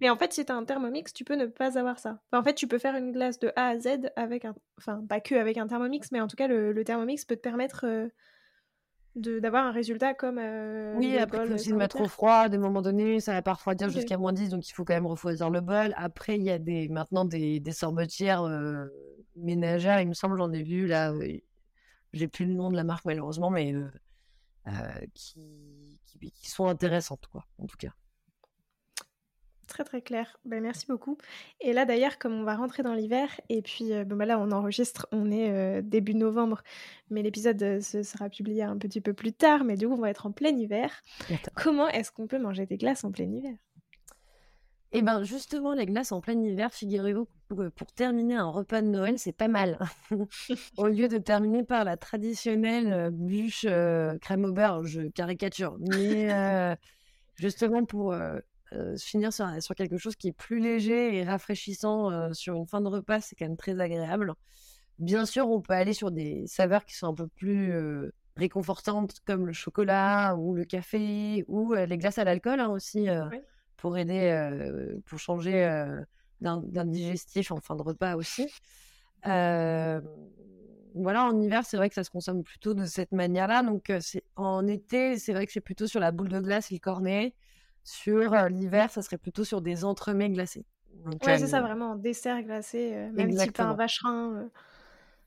Mais en fait, si tu as un thermomix, tu peux ne pas avoir ça. en fait, tu peux faire une glace de A à Z avec un. Enfin, pas que avec un thermomix, mais en tout cas, le, thermomix peut te permettre euh, d'avoir un résultat comme. Euh, oui, après, il faut le mettre au froid. À des moments donnés, ça va pas refroidir jusqu'à moins 10, donc il faut quand même refroidir le bol. Après, il y a des, maintenant des, des sorbetières euh, ménagères, il me semble, j'en ai vu là. J'ai plus le nom de la marque, malheureusement, mais qui, qui, qui sont intéressantes, quoi, en tout cas. Très très clair. Ben, merci beaucoup. Et là d'ailleurs, comme on va rentrer dans l'hiver, et puis euh, bah, là on enregistre, on est euh, début novembre, mais l'épisode euh, se sera publié un petit peu plus tard, mais du coup on va être en plein hiver. Comment est-ce qu'on peut manger des glaces en plein hiver? Eh ben justement, les glaces en plein hiver, figurez-vous, pour, pour, terminer un repas de Noël, c'est pas mal. au lieu de terminer par la traditionnelle bûche crème au beurre, je caricature, mais justement pour euh, finir sur, sur, quelque chose qui est plus léger et rafraîchissant euh, sur une fin de repas, c'est quand même très agréable. Bien sûr, on peut aller sur des saveurs qui sont un peu plus euh, réconfortantes, comme le chocolat ou le café ou les glaces à l'alcool hein, aussi, pour aider, pour changer d'un digestif en fin de repas aussi. voilà, en hiver, c'est vrai que ça se consomme plutôt de cette manière-là. Donc, en été, c'est vrai que c'est plutôt sur la boule de glace et le cornet. Sur l'hiver, ça serait plutôt sur des entremets glacés. ouais, c'est ça, vraiment, dessert glacé, même si pas un vacherin.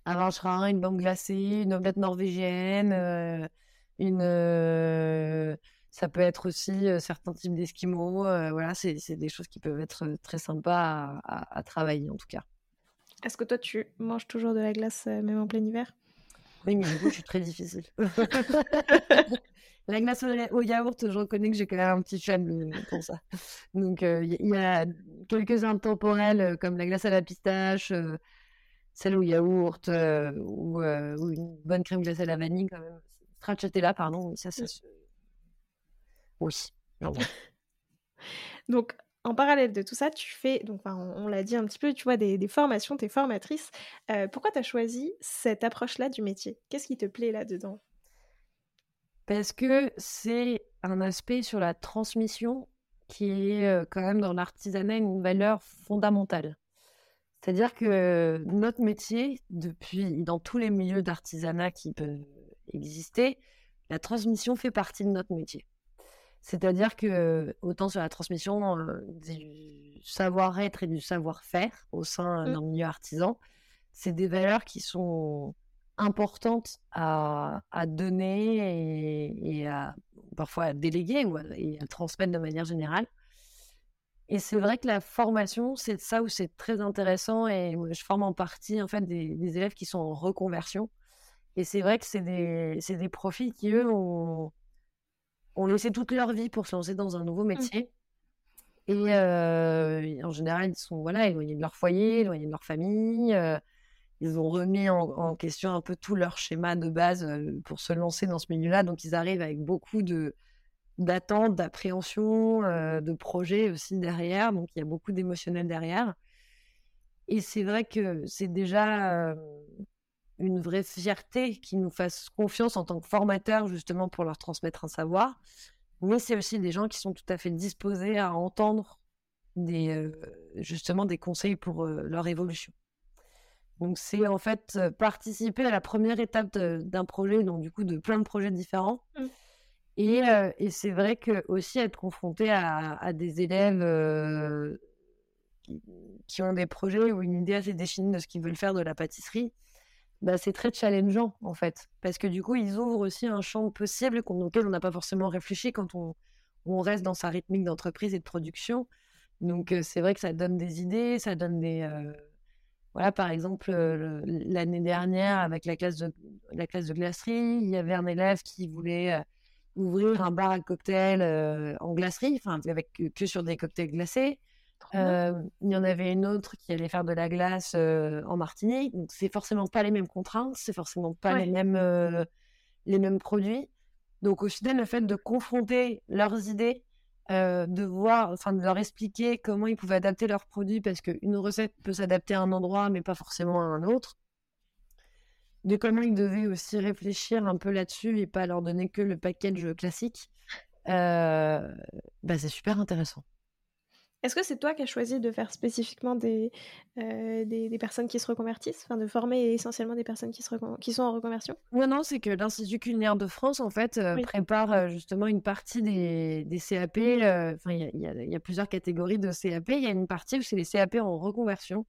Un vacherin, une bombe glacée, une omelette norvégienne, une ça peut être aussi certains types d'esquimaux. voilà, c'est des choses qui peuvent être très sympas à, travailler en tout cas. Est-ce que toi, tu manges toujours de la glace même en plein hiver? Oui, mais du coup, je suis très difficile. La glace au yaourt, je reconnais que j'ai quand même un petit fan pour ça. Donc, il euh, y, a quelques intemporels euh, comme la glace à la pistache, euh, celle au yaourt, ou, une bonne crème glacée à la vanille, quand même. Stracciatella, pardon. Ça, ça Oui. donc, en parallèle de tout ça, tu fais, donc on, l'a dit un petit peu, tu vois, des, formations, tu es formatrice. pourquoi tu as choisi cette approche-là du métier? Qu'est-ce qui te plaît là-dedans? Parce que c'est un aspect sur la transmission qui est quand même dans l'artisanat une valeur fondamentale. C'est-à-dire que notre métier, depuis dans tous les milieux d'artisanat qui peuvent exister, la transmission fait partie de notre métier. C'est-à-dire que autant sur la transmission du savoir-être et du savoir-faire au sein mmh. d'un milieu artisan, c'est des valeurs qui sont importante à, donner et, à parfois à déléguer ou à, et à transmettre de manière générale. Et c'est vrai que la formation, c'est ça où c'est très intéressant et je forme en partie en fait des, élèves qui sont en reconversion. Et c'est vrai que c'est des, des profils qui, eux, ont, ont laissé toute leur vie pour se lancer dans un nouveau mmh. métier. Et euh, en général, ils sont voilà, éloignés de leur foyer, éloignés de leur famille. Euh, ils ont remis en, question un peu tout leur schéma de base pour se lancer dans ce milieu-là. Donc, ils arrivent avec beaucoup de d'attentes, d'appréhension, de projets aussi derrière. Donc, il y a beaucoup d'émotionnel derrière. Et c'est vrai que c'est déjà une vraie fierté qu'ils nous fassent confiance en tant que formateurs, justement, pour leur transmettre un savoir. Mais c'est aussi des gens qui sont tout à fait disposés à entendre des, justement des conseils pour leur évolution. Donc c'est en fait participer à la première étape d'un projet, donc du coup de plein de projets différents. Mmh. Et, et c'est vrai que aussi être confronté à, à des élèves qui, ont des projets ou une idée assez définie de ce qu'ils veulent faire de la pâtisserie, bah, c'est très challengeant en fait. Parce que du coup, ils ouvrent aussi un champ possible auquel on n'a pas forcément réfléchi quand on, on reste dans sa rythmique d'entreprise et de production. Donc c'est vrai que ça donne des idées, ça donne des voilà, par exemple, l'année dernière, avec la classe, de, la classe de glacerie, il y avait un élève qui voulait ouvrir un bar à cocktails en glacerie, enfin, avec que sur des cocktails glacés. il y en avait une autre qui allait faire de la glace en Martinique. Donc, c'est forcément pas les mêmes contraintes, c'est forcément pas les, mêmes, les mêmes produits. Donc, au final, le fait de confronter leurs idées de voir, enfin de leur expliquer comment ils pouvaient adapter leurs produits parce qu'une recette peut s'adapter à un endroit mais pas forcément à un autre. De comment ils devaient aussi réfléchir un peu là-dessus et pas leur donner que le package classique. bah, c'est super intéressant. Est-ce que c'est toi qui as choisi de faire spécifiquement des, des, personnes qui se reconvertissent, enfin de former essentiellement des personnes qui, se qui sont en reconversion? Non, non, c'est que l'Institut culinaire de France, en fait, prépare justement une partie des, des CAP. Enfin, il y, a plusieurs catégories de CAP. Il y a une partie où c'est les CAP en reconversion.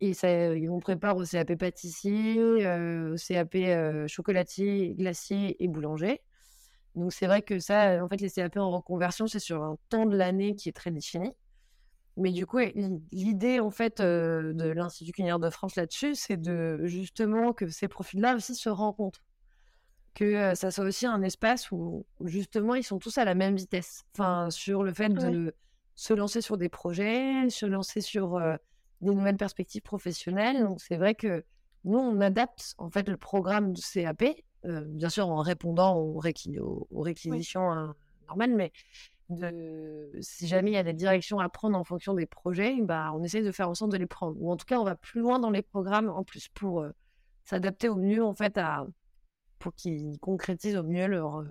Et ça, on prépare au CAP pâtissier, au CAP chocolatier, glacier et boulanger. Donc c'est vrai que ça, en fait, les CAP en reconversion, c'est sur un temps de l'année qui est très défini. Mais du coup, l'idée en fait euh, de l'Institut culinaire de France là-dessus, c'est de justement que ces profils-là aussi se rencontrent, que euh, ça soit aussi un espace où, justement ils sont tous à la même vitesse. Enfin, sur le fait de se lancer sur des projets, se lancer sur euh, des nouvelles perspectives professionnelles. Donc c'est vrai que nous on adapte en fait le programme de CAP euh, bien sûr en répondant aux, réquisitions hein, normales, mais si jamais il y a des directions à prendre en fonction des projets, bah, on essaie de faire en sorte de les prendre. Ou en tout cas, on va plus loin dans les programmes en plus pour euh, s'adapter au mieux en fait à pour qu'ils concrétisent au mieux leur, euh,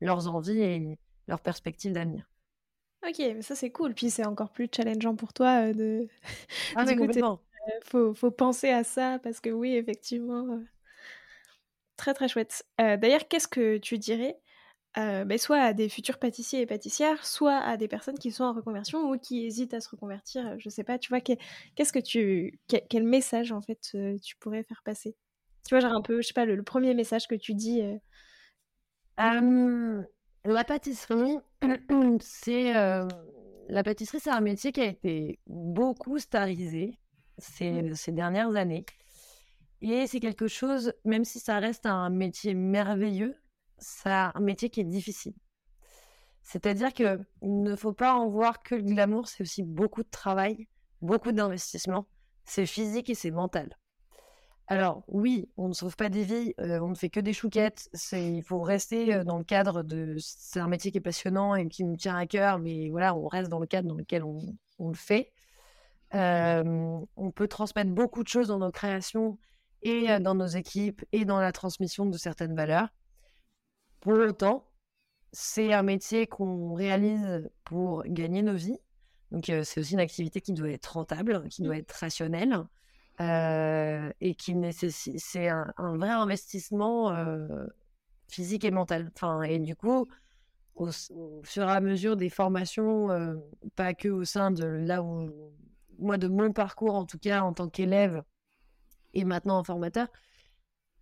leurs envies et leurs perspectives d'avenir. Ok, mais ça c'est cool. Puis c'est encore plus challengeant pour toi de. Ah, mais complètement. faut, faut penser à ça parce que oui, effectivement. Très très chouette. Euh, d'ailleurs, qu'est-ce que tu dirais euh, ben, soit à des futurs pâtissiers et pâtissières, soit à des personnes qui sont en reconversion ou qui hésitent à se reconvertir. Euh, je sais pas, tu vois, qu'est-ce que tu, quel, message en fait tu pourrais faire passer? Tu vois, genre un peu, je sais pas, le, premier message que tu dis. la pâtisserie, c'est la pâtisserie, c'est un métier qui a été beaucoup starisé ces, ces dernières années. Et c'est quelque chose, même si ça reste un métier merveilleux, c'est un métier qui est difficile. C'est-à-dire qu'il ne faut pas en voir que le glamour, c'est aussi beaucoup de travail, beaucoup d'investissement. C'est physique et c'est mental. Alors oui, on ne sauve pas des vies, euh, on ne fait que des chouquettes. il faut rester euh, dans le cadre de. C'est un métier qui est passionnant et qui nous tient à cœur, mais voilà, on reste dans le cadre dans lequel on, le fait. Euh, on peut transmettre beaucoup de choses dans nos créations et dans nos équipes et dans la transmission de certaines valeurs. Pour autant, c'est un métier qu'on réalise pour gagner nos vies. Donc, c'est aussi une activité qui doit être rentable, qui doit mmh. être rationnelle et qui nécessite. C'est un, vrai investissement physique et mental. Enfin, et du coup, au, fur et à mesure des formations, pas que au sein de là où moi, de mon parcours en tout cas, en tant qu'élève, et maintenant en formateur,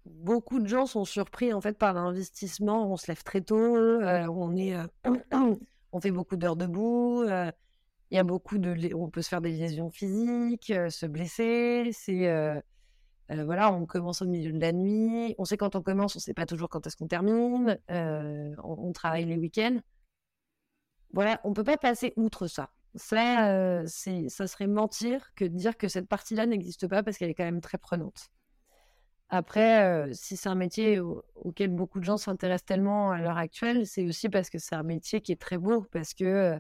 beaucoup de gens sont surpris en fait par l'investissement. On se lève très tôt, euh, on est, euh, on fait beaucoup d'heures debout. Euh, il y a beaucoup de, on peut se faire des lésions physiques, se blesser. C'est voilà, on commence au milieu de la nuit. On sait quand on commence, on sait pas toujours quand est-ce qu'on termine. On, travaille les week-ends. Voilà, on peut pas passer outre ça. Ça, c'est, ça serait mentir que de dire que cette partie-là n'existe pas parce qu'elle est quand même très prenante. Après, si c'est un métier auquel beaucoup de gens s'intéressent tellement à l'heure actuelle, c'est aussi parce que c'est un métier qui est très beau, parce que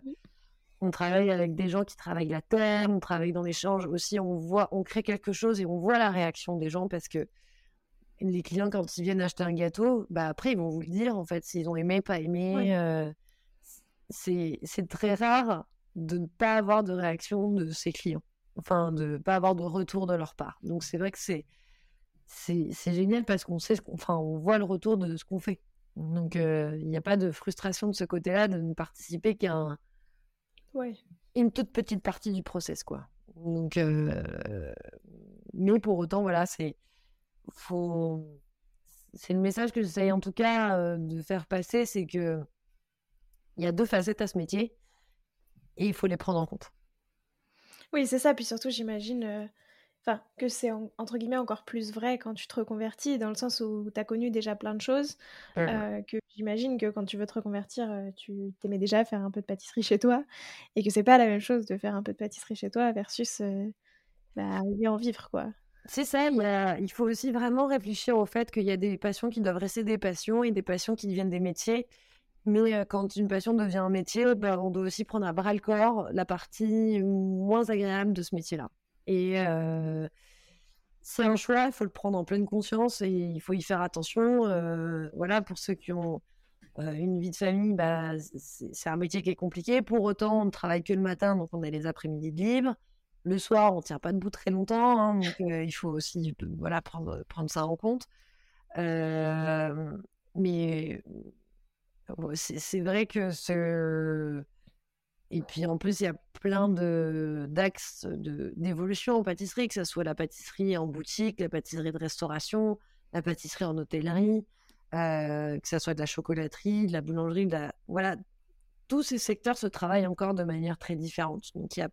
on travaille avec des gens qui travaillent la terre, on travaille dans l'échange aussi, on voit, on crée quelque chose et on voit la réaction des gens parce que les clients quand ils viennent acheter un gâteau, bah après ils vont vous le dire en fait s'ils ont aimé, pas aimé. c'est très rare de ne pas avoir de réaction de ses clients, enfin de ne pas avoir de retour de leur part. Donc c'est vrai que c'est c'est génial parce qu'on sait, enfin on voit le retour de ce qu'on fait. Donc il n'y a pas de frustration de ce côté-là de ne participer qu'à ouais. une toute petite partie du process quoi. Donc mais pour autant voilà c'est faut c'est le message que j'essaye en tout cas de faire passer, c'est que il y a deux facettes à ce métier et il faut les prendre en compte. Oui, c'est ça. Puis surtout, j'imagine euh, enfin que c'est entre guillemets encore plus vrai quand tu te reconvertis, dans le sens où tu as connu déjà plein de choses. Euh, que j'imagine que quand tu veux te reconvertir, euh, tu t'aimais déjà faire un peu de pâtisserie chez toi. Et que c'est pas la même chose de faire un peu de pâtisserie chez toi versus bah, en vivre, quoi. C'est ça, il, faut aussi vraiment réfléchir au fait qu'il y a des passions qui doivent rester des passions et des passions qui deviennent des métiers Mais quand une passion devient un métier, bah, on doit aussi prendre à bras le corps la partie moins agréable de ce métier-là. Et c'est un choix, il faut le prendre en pleine conscience et il faut y faire attention. voilà, pour ceux qui ont une vie de famille, bah, c'est un métier qui est compliqué. Pour autant, on ne travaille que le matin, donc on a les après-midi de libre. Le soir, on ne tient pas debout très longtemps, hein, donc il faut aussi voilà, prendre, prendre ça en compte. mais c'est vrai que ce... Et puis en plus, il y a plein d'axes d'évolution en pâtisserie, que ce soit la pâtisserie en boutique, la pâtisserie de restauration, la pâtisserie en hôtellerie, euh, que ce soit de la chocolaterie, de la boulangerie, voilà. Tous ces secteurs se travaillent encore de manière très différente. Donc il y a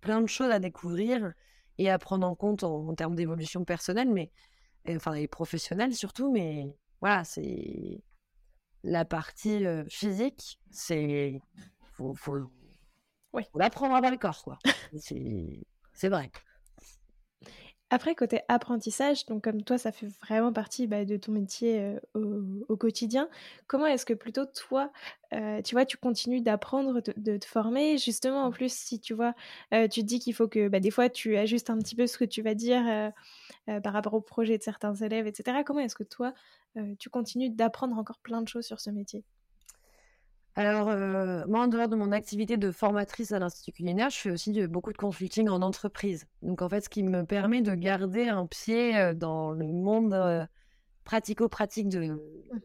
plein de choses à découvrir et à prendre en compte en, termes d'évolution personnelle, mais enfin et professionnelle surtout. Mais voilà, c'est la partie physique, c'est faut, faut, faut l'apprendre à le corps, quoi. c'est vrai. Après, côté apprentissage, comme toi, ça fait vraiment partie bah, de ton métier au, quotidien, comment est-ce que plutôt toi, tu vois, tu continues d'apprendre, de, te former? Justement, en plus, si tu vois, tu dis qu'il faut que bah, des fois, tu ajustes un petit peu ce que tu vas dire par rapport au projet de certains élèves, etc. Comment est-ce que toi, tu continues d'apprendre encore plein de choses sur ce métier? Alors, moi, en dehors de mon activité de formatrice à l'Institut culinaire, je fais aussi beaucoup de consulting en entreprise. Donc, en fait, ce qui me permet de garder un pied dans le monde pratico-pratique de,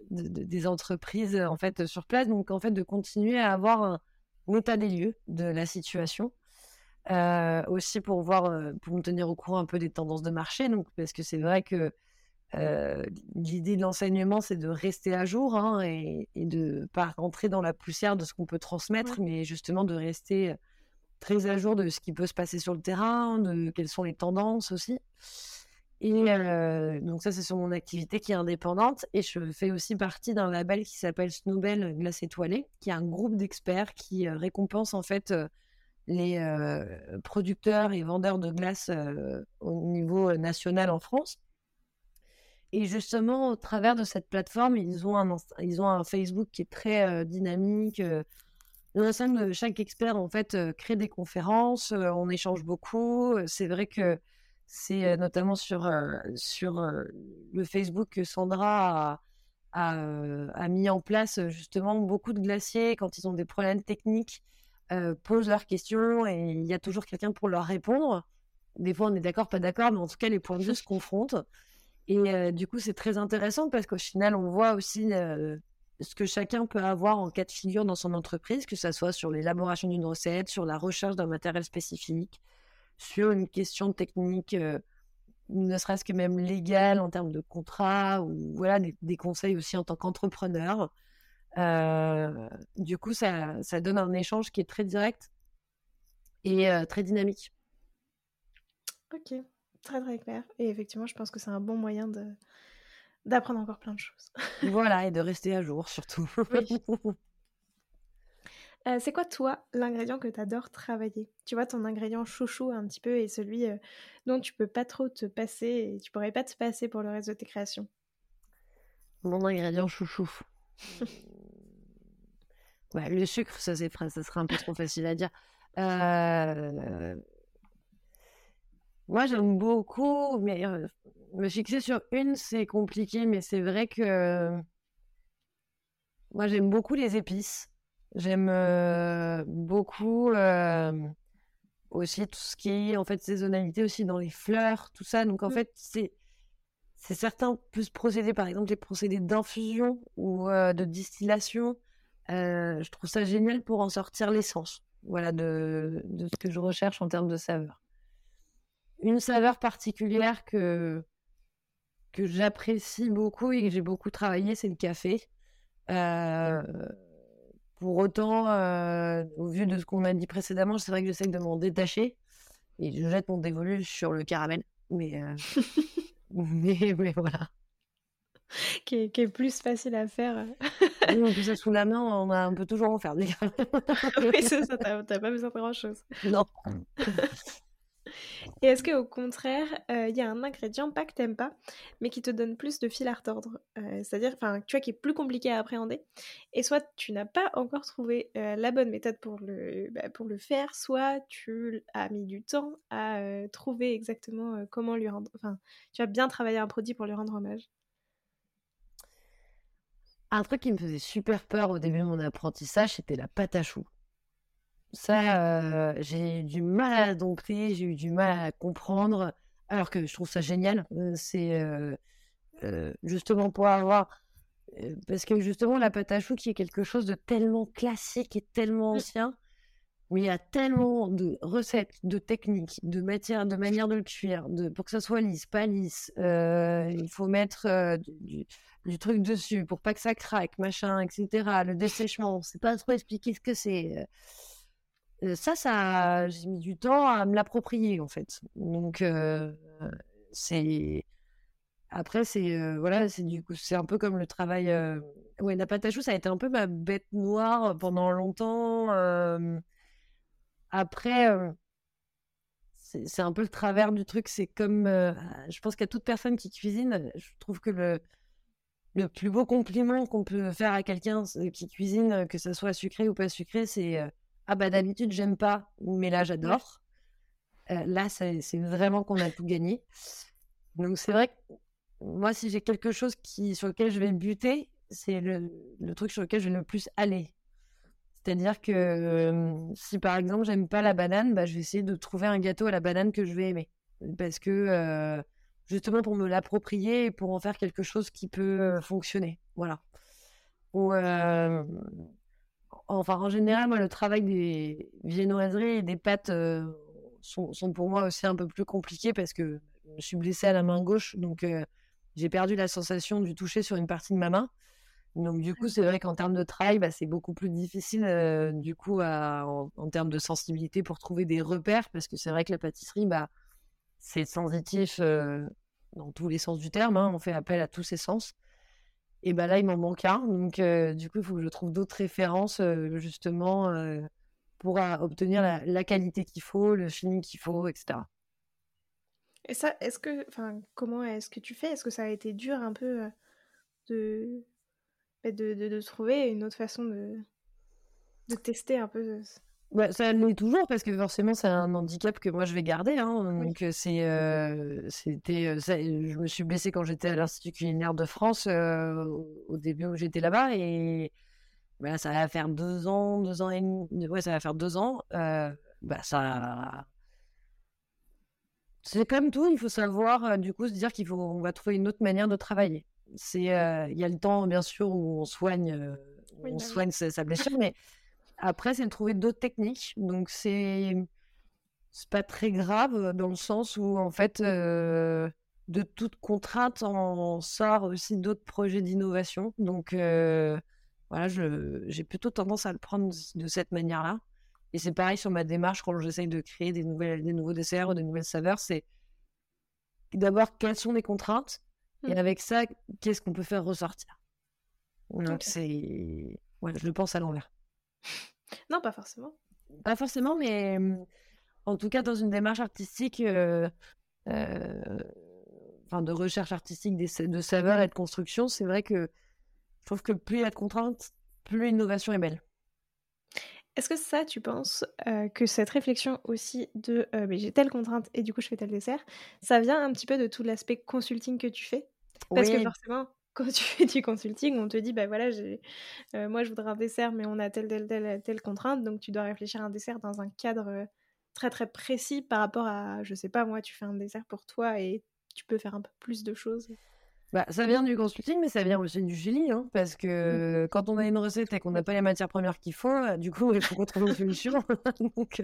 des entreprises en fait sur place. Donc, en fait, de continuer à avoir un, état des lieux de la situation. aussi pour voir, pour me tenir au courant un peu des tendances de marché. Donc, parce que c'est vrai que euh, l'idée de l'enseignement, c'est de rester à jour hein, et, de pas rentrer dans la poussière de ce qu'on peut transmettre, mais justement de rester très à jour de ce qui peut se passer sur le terrain, de quelles sont les tendances aussi. Et euh, donc ça, c'est sur mon activité qui est indépendante. Et je fais aussi partie d'un label qui s'appelle Snowbell Glace Étoilée, qui est un groupe d'experts qui euh, récompense en fait les producteurs et vendeurs de glace au niveau national en France. Et justement, au travers de cette plateforme, ils ont un, ils ont un Facebook qui est très euh, dynamique. Euh, de chaque expert, en fait, euh, crée des conférences, on échange beaucoup. C'est vrai que c'est notamment sur, sur le Facebook que Sandra a, a, mis en place justement beaucoup de glaciers quand ils ont des problèmes techniques, posent leurs questions et il y a toujours quelqu'un pour leur répondre. Des fois, on est d'accord, pas d'accord, mais en tout cas, les points de vue se confrontent. Et du coup, c'est très intéressant parce qu'au final, on voit aussi ce que chacun peut avoir en cas de figure dans son entreprise, que ce soit sur l'élaboration d'une recette, sur la recherche d'un matériel spécifique, sur une question technique, ne serait-ce que même légale en termes de contrat, ou voilà, des, conseils aussi en tant qu'entrepreneur. du coup, ça, ça, donne un échange qui est très direct et très dynamique. Ok, Très très clair. Et effectivement, je pense que c'est un bon moyen de d'apprendre encore plein de choses. voilà, et de rester à jour surtout. Euh, c'est quoi toi l'ingrédient que tu adores travailler? Tu vois ton ingrédient chouchou un petit peu et celui euh, dont tu peux pas trop te passer et tu pourrais pas te passer pour le reste de tes créations? Mon ingrédient chouchou. ouais, le sucre, ça c'est ça serait un peu trop facile à dire. Euh, moi, j'aime beaucoup, mais me fixer sur une, c'est compliqué, mais c'est vrai que moi, j'aime beaucoup les épices. J'aime beaucoup aussi tout ce qui est en fait saisonnalité aussi dans les fleurs, tout ça. Donc en mmh. fait, c'est c'est certain plus procéder, par exemple les procédés d'infusion ou de distillation. je trouve ça génial pour en sortir l'essence. Voilà de, de ce que je recherche en termes de saveur une saveur particulière que, que j'apprécie beaucoup et que j'ai beaucoup travaillé, c'est le café. Euh, pour autant, euh, au vu de ce qu'on a dit précédemment, c'est vrai que j'essaie de m'en détacher et je jette mon dévolu sur le caramel. Mais, euh, mais, voilà. Qui est, plus facile à faire. oui, on ça sous la main, on a un peu toujours en faire. oui, c'est ça, t'as pas besoin de grand chose. Non. Et est-ce qu'au contraire, euh, il y a un ingrédient, pas que t'aimes pas, mais qui te donne plus de fil à retordre euh, C'est-à-dire, enfin, tu vois, qui est plus compliqué à appréhender. Et soit tu n'as pas encore trouvé euh, la bonne méthode pour le, bah, pour le faire, soit tu as mis du temps à trouver exactement comment lui rendre. Enfin, tu as bien travaillé un produit pour lui rendre hommage. Un truc qui me faisait super peur au début de mon apprentissage, c'était la pâte à choux. Ça, j'ai eu du mal à dompter, j'ai eu du mal à comprendre, alors que je trouve ça génial. c'est justement pour avoir. parce que justement, la pâte à choux qui est quelque chose de tellement classique et tellement mmh. ancien, où il y a tellement de recettes, de techniques, de matières, de manière de le cuire, de, pour que ça soit lisse, pas lisse. il faut mettre du, du, truc dessus pour pas que ça craque, machin, etc. Le dessèchement, c'est pas trop expliquer ce que c'est ça, ça, j'ai mis du temps à me l'approprier en fait. Donc c'est après c'est voilà, c'est du coup c'est un peu comme le travail. Ouais, la pâte à choux, ça a été un peu ma bête noire pendant longtemps. Après, c'est un peu le travers du truc. C'est comme, je pense qu'à toute personne qui cuisine, je trouve que le le plus beau compliment qu'on peut faire à quelqu'un qui cuisine, que ce soit sucré ou pas sucré, c'est ah bah d'habitude j'aime pas, mais là j'adore. Euh, là, c'est vraiment qu'on a tout gagné. Donc c'est vrai que moi, si j'ai quelque chose qui, sur lequel je vais buter, c'est le, le, truc sur lequel je vais le plus aller. C'est-à-dire que si par exemple j'aime pas la banane, bah, je vais essayer de trouver un gâteau à la banane que je vais aimer. Parce que justement pour me l'approprier et pour en faire quelque chose qui peut fonctionner. Voilà. Ou, enfin, en général, moi, le travail des viennoiseries et des pâtes euh, sont, pour moi aussi un peu plus compliqués parce que je suis blessée à la main gauche, donc euh, j'ai perdu la sensation du toucher sur une partie de ma main. Donc du coup, c'est vrai qu'en termes de travail, bah, c'est beaucoup plus difficile euh, du coup en, termes de sensibilité pour trouver des repères parce que c'est vrai que la pâtisserie, bah, c'est sensitif dans tous les sens du terme. Hein. on fait appel à tous ses sens. Et ben là, il m'en manque un. Donc, du coup, il faut que je trouve d'autres références, justement, pour obtenir la, qualité qu'il faut, le feeling qu'il faut, etc. Et ça, est-ce que, enfin, comment est-ce que tu fais? Est-ce que ça a été dur un peu de, bah, de, de, trouver une autre façon de, de tester un peu bah, ça l'est toujours parce que forcément c'est un handicap que moi je vais garder. Hein, donc c'est, c'était, je me suis blessée quand j'étais à l'Institut culinaire de France au début où j'étais là-bas et bah, ça va faire deux ans, deux ans et demi. Ouais, ça va faire deux ans. bah ça, c'est comme tout. Il faut savoir du coup se dire qu'il faut, on va trouver une autre manière de travailler. C'est, il y a le temps bien sûr où on soigne, on bah soigne sa blessure, mais après, c'est de trouver d'autres techniques. Donc, c'est c'est pas très grave dans le sens où, en fait, euh, de toute contrainte, on sort aussi d'autres projets d'innovation. Donc, euh, voilà, j'ai plutôt tendance à le prendre de cette manière-là. Et c'est pareil sur ma démarche quand j'essaye de créer des, nouvelles, des nouveaux desserts ou des nouvelles saveurs. C'est d'abord quelles sont les contraintes et mmh. avec ça, qu'est-ce qu'on peut faire ressortir. Donc, c'est. Ouais, je le pense à l'envers. Non, pas forcément. Pas forcément, mais en tout cas, dans une démarche artistique, euh, euh, enfin, de recherche artistique de saveurs et de construction, c'est vrai que je trouve que plus il y a de contraintes, plus l'innovation est belle. Est-ce que ça, tu penses euh, que cette réflexion aussi de mais j'ai telle contrainte et du coup je fais tel dessert, ça vient un petit peu de tout l'aspect consulting que tu fais? Parce que forcément, quand tu fais du consulting, on te dit, bah voilà, euh, moi je voudrais un dessert, mais on a telle, telle, telle, telle contrainte, donc tu dois réfléchir à un dessert dans un cadre euh, très très précis par rapport à, je sais pas, moi tu fais un dessert pour toi et tu peux faire un peu plus de choses. Bah, ça vient du consulting, mais ça vient aussi du génie, hein, parce que mmh. quand on a une recette et qu'on n'a pas les matières premières qu'il faut, euh, du coup, il faut qu'on trouve une solution. donc,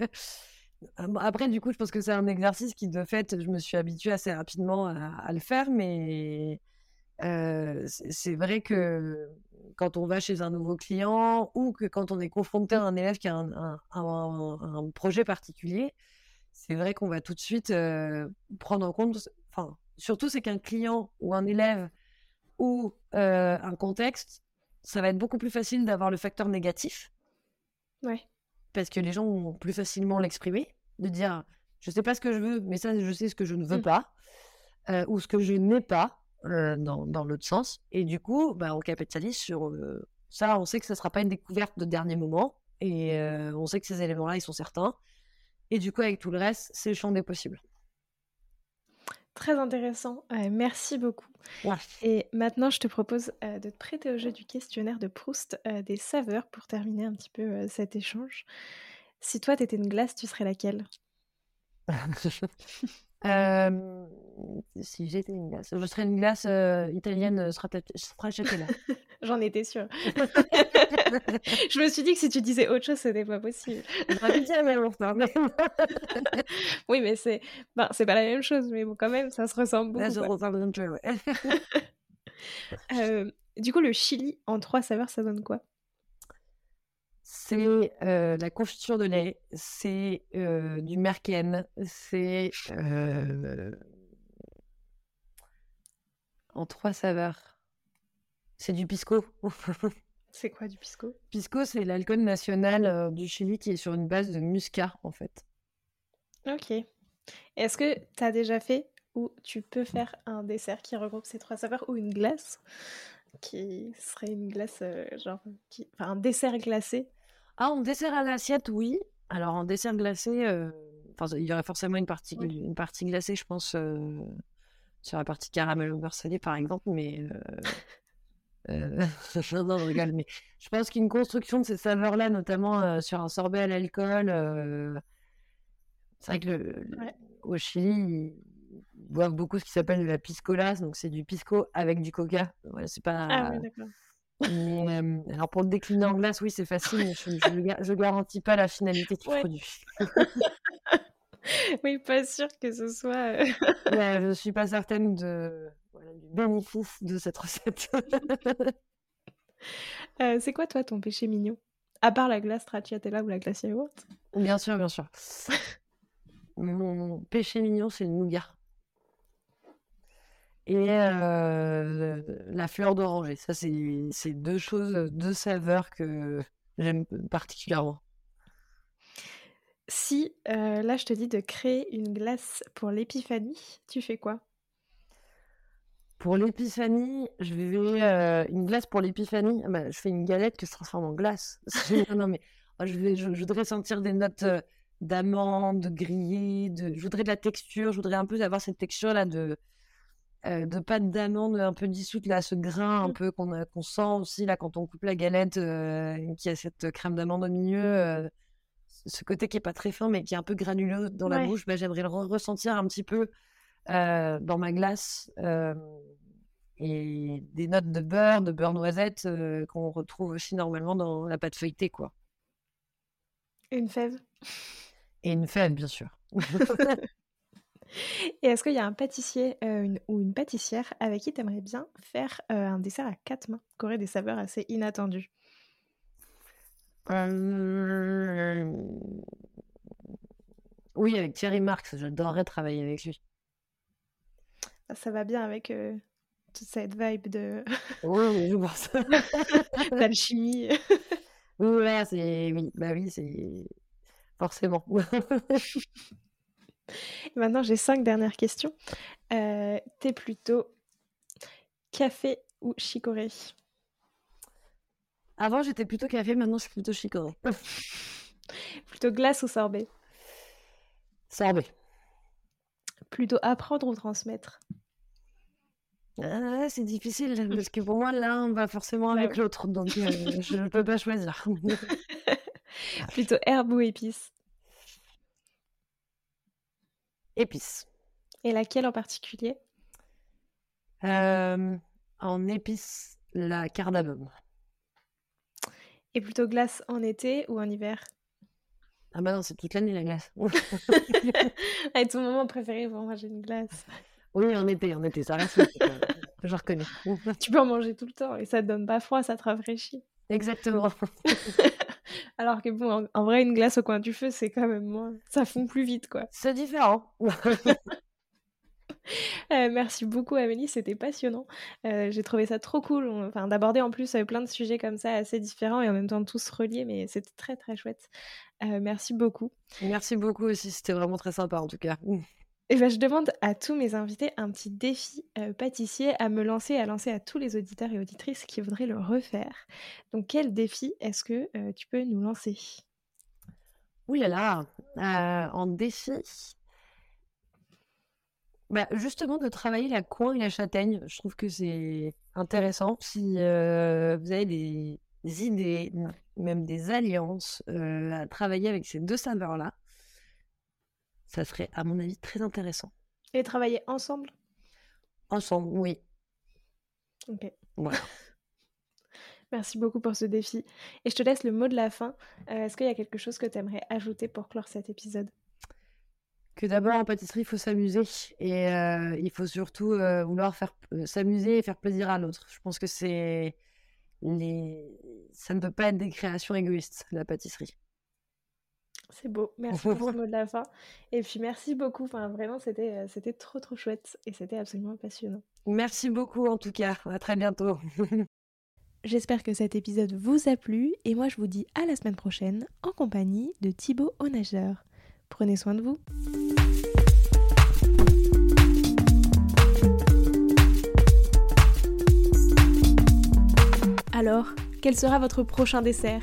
après, du coup, je pense que c'est un exercice qui, de fait, je me suis habituée assez rapidement à le faire, mais c'est vrai que quand on va chez un nouveau client ou que quand on est confronté à un élève qui a un, projet particulier, c'est vrai qu'on va tout de suite prendre en compte, enfin, surtout c'est qu'un client ou un élève ou un contexte, ça va être beaucoup plus facile d'avoir le facteur négatif. Ouais. Parce que les gens vont plus facilement l'exprimer, de dire Je sais pas ce que je veux, mais ça, je sais ce que je ne veux Mmh. pas ou ce que je n'ai pas euh, dans, dans l'autre sens. Et du coup, bah, on capitalise sur euh, ça. On sait que ça sera pas une découverte de dernier moment et euh, on sait que ces éléments-là, ils sont certains. Et du coup, avec tout le reste, c'est le champ des possibles. Très intéressant. Merci beaucoup. Ouais. Et maintenant, je te propose de te prêter au jeu du questionnaire de Proust des saveurs pour terminer un petit peu cet échange. Si toi, t'étais une glace, tu serais laquelle? Euh, si j'étais une glace, je serais une glace euh, italienne euh, strata- stracciatella. J'en étais sûre. je me suis dit que si tu disais autre chose, c'était pas possible. J'aurais pu dire la même Oui, mais c'est ben, c'est pas la même chose, mais bon, quand même, ça se ressemble beaucoup. là, quoi. ressemble un peu, ouais. Euh, du coup, le chili en trois saveurs, ça donne quoi? C'est euh, la confiture de lait, c'est euh, du merken, c'est euh, en trois saveurs. C'est du pisco. C'est quoi du pisco? Pisco, c'est l'alcool national du Chili qui est sur une base de muscat, en fait. Ok. Est-ce que tu as déjà fait ou tu peux faire un dessert qui regroupe ces trois saveurs ou une glace? Qui serait une glace euh, genre qui... enfin un dessert glacé? Ah, en dessert à l'assiette, oui. Alors, en dessert glacé, euh, il y aurait forcément une partie, Oui. une partie glacée, je pense, euh, sur la partie caramel au beurre salé, par exemple, mais... euh, euh, non, je rigole, mais je pense qu'une construction de ces saveurs-là, notamment sur un sorbet à l'alcool, c'est vrai que le- le- Ouais. au Chili, ils ils boivent beaucoup ce qui s'appelle de la piscola, donc c'est du pisco avec du coca. Voilà, c'est pas... Ah oui, d'accord. Mais, euh, alors pour le décliner en glace, oui, c'est facile, mais je, je garantis pas la finalité du Ouais. produit. Oui, pas sûr que ce soit. euh, Ouais, je suis pas certaine de, voilà, du bénéfice de cette recette. euh, c'est quoi toi ton péché mignon? À part la glace stracciatella ou la glace yaourt? Bien sûr, bien sûr. Mon péché mignon, c'est le nougat. Et euh, la fleur d'oranger. Ça, c'est deux choses, deux saveurs que j'aime particulièrement. Si euh, là je te dis de créer une glace pour l'épiphanie, tu fais quoi? Pour l'épiphanie, je vais euh, une glace pour l'épiphanie. ah bah, je fais une galette qui se transforme en glace. non, non, mais oh, je, vais, je, je voudrais sentir des notes euh, d'amandes, de grillées, de, je voudrais de la texture. Je voudrais un peu avoir cette texture là de euh, de pâte d'amande un peu dissoute là, ce grain un Mm. peu qu'on a- qu'on sent aussi là quand on coupe la galette, euh, qui a cette crème d'amande au milieu. euh, ce côté qui est pas très fin mais qui est un peu granuleux dans la Ouais. bouche. Bah, j'aimerais le re- ressentir un petit peu euh, dans ma glace. euh, et des notes de beurre, de beurre noisette euh, qu'on retrouve aussi normalement dans la pâte feuilletée, quoi. Une fève? Et une fève, bien sûr. Et est-ce qu'il y a un pâtissier euh, une- ou une pâtissière avec qui tu aimerais bien faire euh, un dessert à quatre mains, qui aurait des saveurs assez inattendues? Euh, Oui, avec Thierry Marx, j'adorerais travailler avec lui. Ah, Ça va bien avec toute cette vibe de Oui, je pense. d'alchimie. Ouais, c'est... Oui, bah oui, c'est... Forcément. Maintenant, j'ai cinq dernières questions. Euh, T'es plutôt café ou chicorée? Avant, j'étais plutôt café, maintenant, je suis plutôt chicorée. Plutôt glace ou sorbet? Sorbet. Plutôt apprendre ou transmettre? Ah, c'est difficile, parce que pour moi, l'un va forcément Bah avec l'autre, donc euh, je ne peux pas choisir. Plutôt herbe ou épice Épices. Et laquelle en particulier? Euh, en épices, la cardamome. Et plutôt glace en été ou en hiver? Ah bah non, c'est toute l'année la glace. Ah, Et ton moment préféré pour manger une glace? Oui, en été, en été, ça reste. Je reconnais. Tu peux en manger tout le temps et ça te donne pas froid, ça te rafraîchit. Exactement. Alors que bon, en, en vrai, une glace au coin du feu, c'est quand même moins. Ça fond plus vite, quoi. C'est différent. Euh, merci beaucoup Amélie, c'était passionnant. Euh, j'ai trouvé ça trop cool, enfin, d'aborder en plus plein de sujets comme ça assez différents et en même temps tous reliés, mais c'était très très chouette. merci beaucoup. Merci beaucoup aussi, c'était vraiment très sympa en tout cas. Et ben, je demande à tous mes invités un petit défi pâtissier à me lancer, à lancer à tous les auditeurs et auditrices qui voudraient le refaire. Donc quel défi est-ce que tu peux nous lancer? Oui là là, en défi, bah, justement, de travailler la coin et la châtaigne, je trouve que c'est intéressant. Si euh, vous avez des, idées, même des alliances euh, à travailler avec ces deux saveurs-là, ça serait, à mon avis, très intéressant. Et travailler ensemble? Ensemble, oui. Ok. Voilà. Merci beaucoup pour ce défi. Et je te laisse le mot de la fin. Euh, est-ce qu'il y a quelque chose que tu aimerais ajouter pour clore cet épisode? Que d'abord en pâtisserie, il faut s'amuser et euh, il faut surtout euh, vouloir faire s'amuser et faire plaisir à l'autre. Je pense que c'est les... ça ne peut pas être des créations égoïstes, la pâtisserie. C'est beau, merci pour ce mot de la fin. Et puis merci beaucoup, enfin, vraiment c'était, c'était trop trop chouette et c'était absolument passionnant. Merci beaucoup en tout cas, à très bientôt. J'espère que cet épisode vous a plu et moi je vous dis à la semaine prochaine en compagnie de Thibaut Nageur. Prenez soin de vous. Alors, quel sera votre prochain dessert?